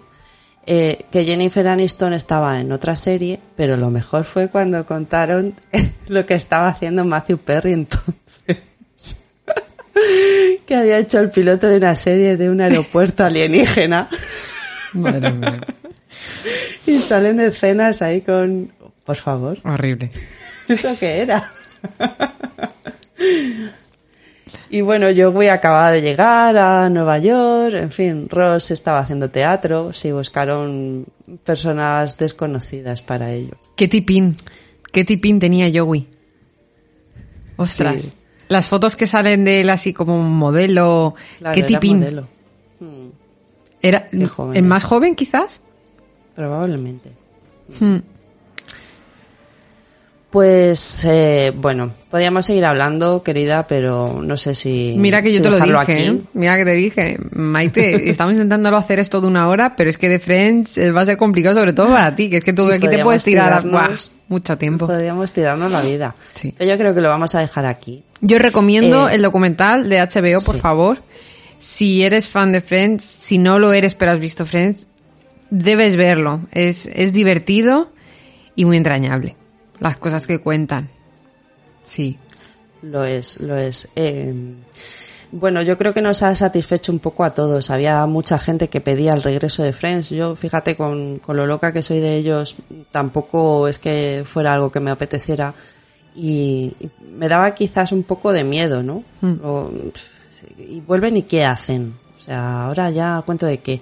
Eh, que Jennifer Aniston estaba en otra serie, pero lo mejor fue cuando contaron lo que estaba haciendo Matthew Perry entonces. que había hecho el piloto de una serie de un aeropuerto alienígena Madre mía. y salen escenas ahí con... Por favor, Horrible. ¿eso qué era? Y bueno, Joey acababa de llegar a Nueva York, en fin, Ross estaba haciendo teatro, sí, buscaron personas desconocidas para ello. Qué tipín. Qué tipín tenía Joey. Ostras. Sí. Las fotos que salen de él así como un modelo. Claro, qué era tipín. modelo. Hmm, Era joven el más joven quizás. probablemente. Hmm. Pues, eh, bueno, podríamos seguir hablando, querida, pero no sé si... Mira que yo si te lo dije, aquí. ¿eh? Mira que te dije, Maite, estamos intentándolo hacer esto de una hora, pero es que de Friends eh, va a ser complicado, sobre todo para ti, que es que tú Y aquí te puedes tirar mucho tiempo. Podríamos tirarnos la vida. Sí. Pero yo creo que lo vamos a dejar aquí. Yo recomiendo Eh, el documental de HBO, por sí. favor. Si eres fan de Friends, si no lo eres pero has visto Friends, debes verlo. Es, es divertido y muy entrañable. Las cosas que cuentan. Sí. Lo es, lo es. Eh, bueno, yo creo que nos ha satisfecho un poco a todos. Había mucha gente que pedía el regreso de Friends. Yo, fíjate, con, con lo loca que soy de ellos, tampoco es que fuera algo que me apeteciera. Y, y me daba quizás un poco de miedo, ¿no? Mm. O, y vuelven y qué hacen. O sea, ahora ya cuento de qué.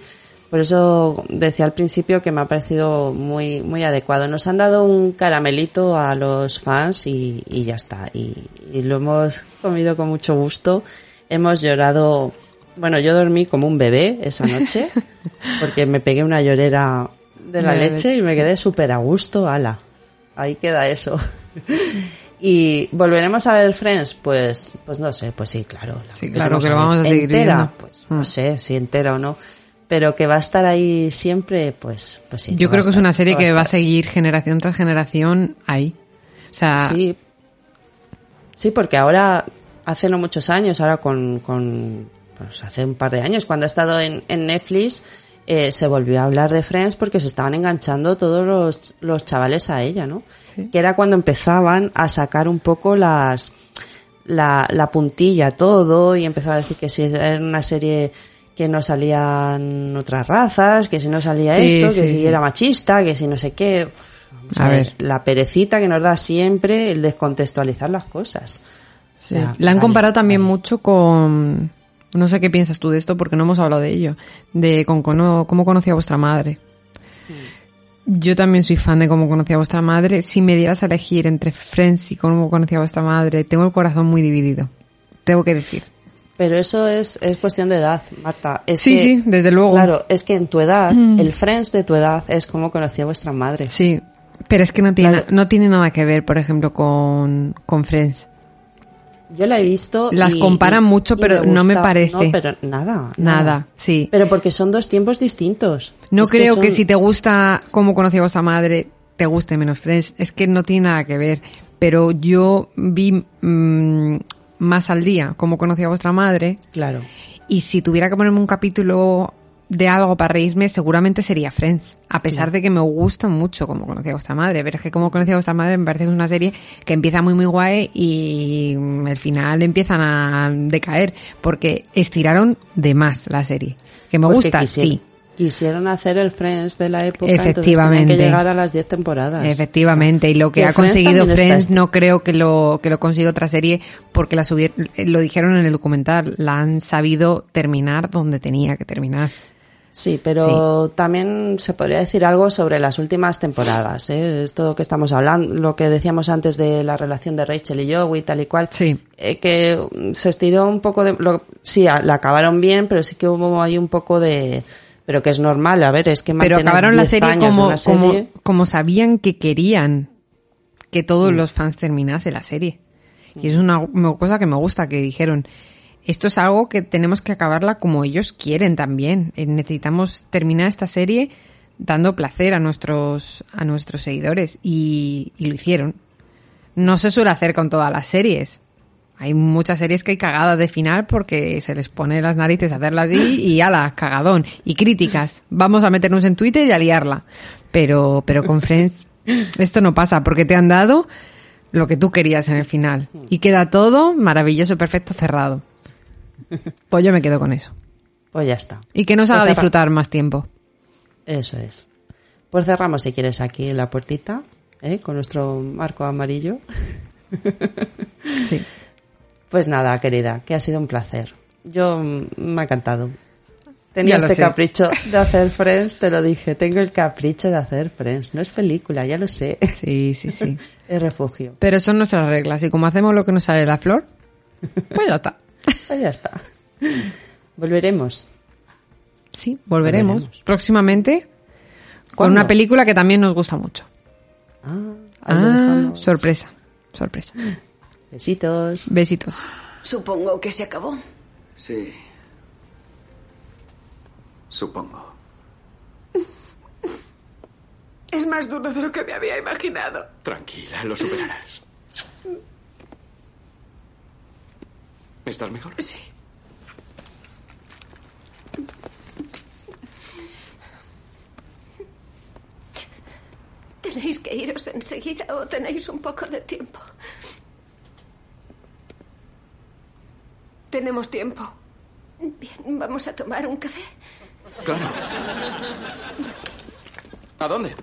Por eso decía al principio que me ha parecido muy, muy adecuado. Nos han dado un caramelito a los fans y, y ya está. Y, y lo hemos comido con mucho gusto. Hemos llorado. Bueno, yo dormí como un bebé esa noche porque me pegué una llorera de la leche y me quedé súper a gusto. Ala, ahí queda eso. Y volveremos a ver Friends, pues, pues no sé, pues sí, claro. la Sí, claro, que lo vamos a seguir entera, viendo. pues Mm. no sé si entera o no, pero que va a estar ahí siempre, pues, pues sí. Yo creo que es una serie que va a seguir generación tras generación ahí. O sea, Sí, sí, porque ahora, hace no muchos años, ahora con, con pues hace un par de años, cuando ha estado en, en Netflix, eh, se volvió a hablar de Friends porque se estaban enganchando todos los, los chavales a ella, ¿no? Que era cuando empezaban a sacar un poco las, la, la puntilla todo y empezaba a decir que si era una serie que no salían otras razas, que si no salía Sí, esto, que sí, si sí. era machista, que si no sé qué. Vamos A ver. la perecita que nos da siempre el descontextualizar las cosas. O sea, La han vale, comparado también vale. mucho con No sé qué piensas tú de esto porque no hemos hablado de ello. De con, cono- cómo conocí a vuestra madre. Yo también soy fan de cómo conocí a vuestra madre. Si me dieras a elegir entre Friends y cómo conocí a vuestra madre, tengo el corazón muy dividido. Tengo que decir. Pero eso es, es cuestión de edad, Marta. Es Sí, que- sí, desde luego. Mm. Claro, es que en tu edad, el Friends de tu edad es como conocí a vuestra madre. Sí, pero es que no tiene, Claro. no tiene nada que ver, por ejemplo, con, con Friends. Yo la he visto. Las y- comparan mucho, pero no me parece. No, pero nada, Nada, sí. Pero porque son dos tiempos distintos. No Es creo que, son- si te gusta cómo conocí a vuestra madre, te guste menos Friends. Es que no tiene nada que ver. Pero yo vi mm, más al día cómo conocí a vuestra madre. Claro. Y si tuviera que ponerme un capítulo de algo para reírme, seguramente sería Friends. A pesar de que me gusta mucho cómo conocí a vuestra madre. Pero es que cómo conocí a vuestra madre me parece que es una serie que empieza muy muy guay y mm, al final empiezan a decaer. Porque estiraron de más la serie. Que me Porque gusta, sí. Quisieron hacer el Friends de la época. Entonces Efectivamente. tenían que llegar a las 10 temporadas. Efectivamente, y lo que ha Friends conseguido Friends este- no creo que lo que lo consiga otra serie porque la lo dijeron en el documental, la han sabido terminar donde tenía que terminar. Sí, pero también se podría decir algo sobre las últimas temporadas. ¿eh? Esto que estamos hablando, lo que decíamos antes de la relación de Rachel y Joey, tal y cual. Sí. eh, que se estiró un poco de... Lo, sí, la acabaron bien, pero sí que hubo ahí un poco de... Pero que es normal, a ver, es que Pero acabaron la 10 serie como, una como, serie- como sabían que querían que todos Mm. los fans terminase la serie. Y es una me- cosa que me gusta, que dijeron, esto es algo que tenemos que acabarla como ellos quieren también. Eh, Necesitamos terminar esta serie dando placer a nuestros, a nuestros seguidores. Y, y lo hicieron. No se suele hacer con todas las series. Hay muchas series que hay cagadas de final porque se les pone las narices a hacerla así y ala, cagadón. Y críticas. Vamos a meternos en Twitter y a liarla. Pero, pero con Friends esto no pasa porque te han dado lo que tú querías en el final. Y queda todo maravilloso, perfecto, cerrado. Pues yo me quedo con eso. Pues ya está. Y que nos haga Pues disfrutar más tiempo. Eso es. Pues cerramos, si quieres, aquí la puertita, ¿eh? con nuestro marco amarillo. Sí. Pues nada, querida, que ha sido un placer. Yo mm, me ha encantado. Tenía este sé. capricho de hacer Friends, te lo dije, tengo el capricho de hacer Friends. No es película, ya lo sé. Sí, sí, sí. es refugio. Pero son nuestras reglas y como hacemos lo que nos sale la flor, pues ya está. Pues ya está. Volveremos. Sí, volveremos, Volveremos. próximamente con una película que también nos gusta mucho. Ah, Ah, sorpresa, sorpresa. Besitos. Besitos. Supongo que se acabó. Sí. Supongo. Es más duro de lo que me había imaginado. Tranquila, lo superarás. ¿Estás mejor? Sí. Tenéis que iros enseguida o tenéis un poco de tiempo. Tenemos tiempo. Bien, vamos a tomar un café. Claro. ¿A dónde?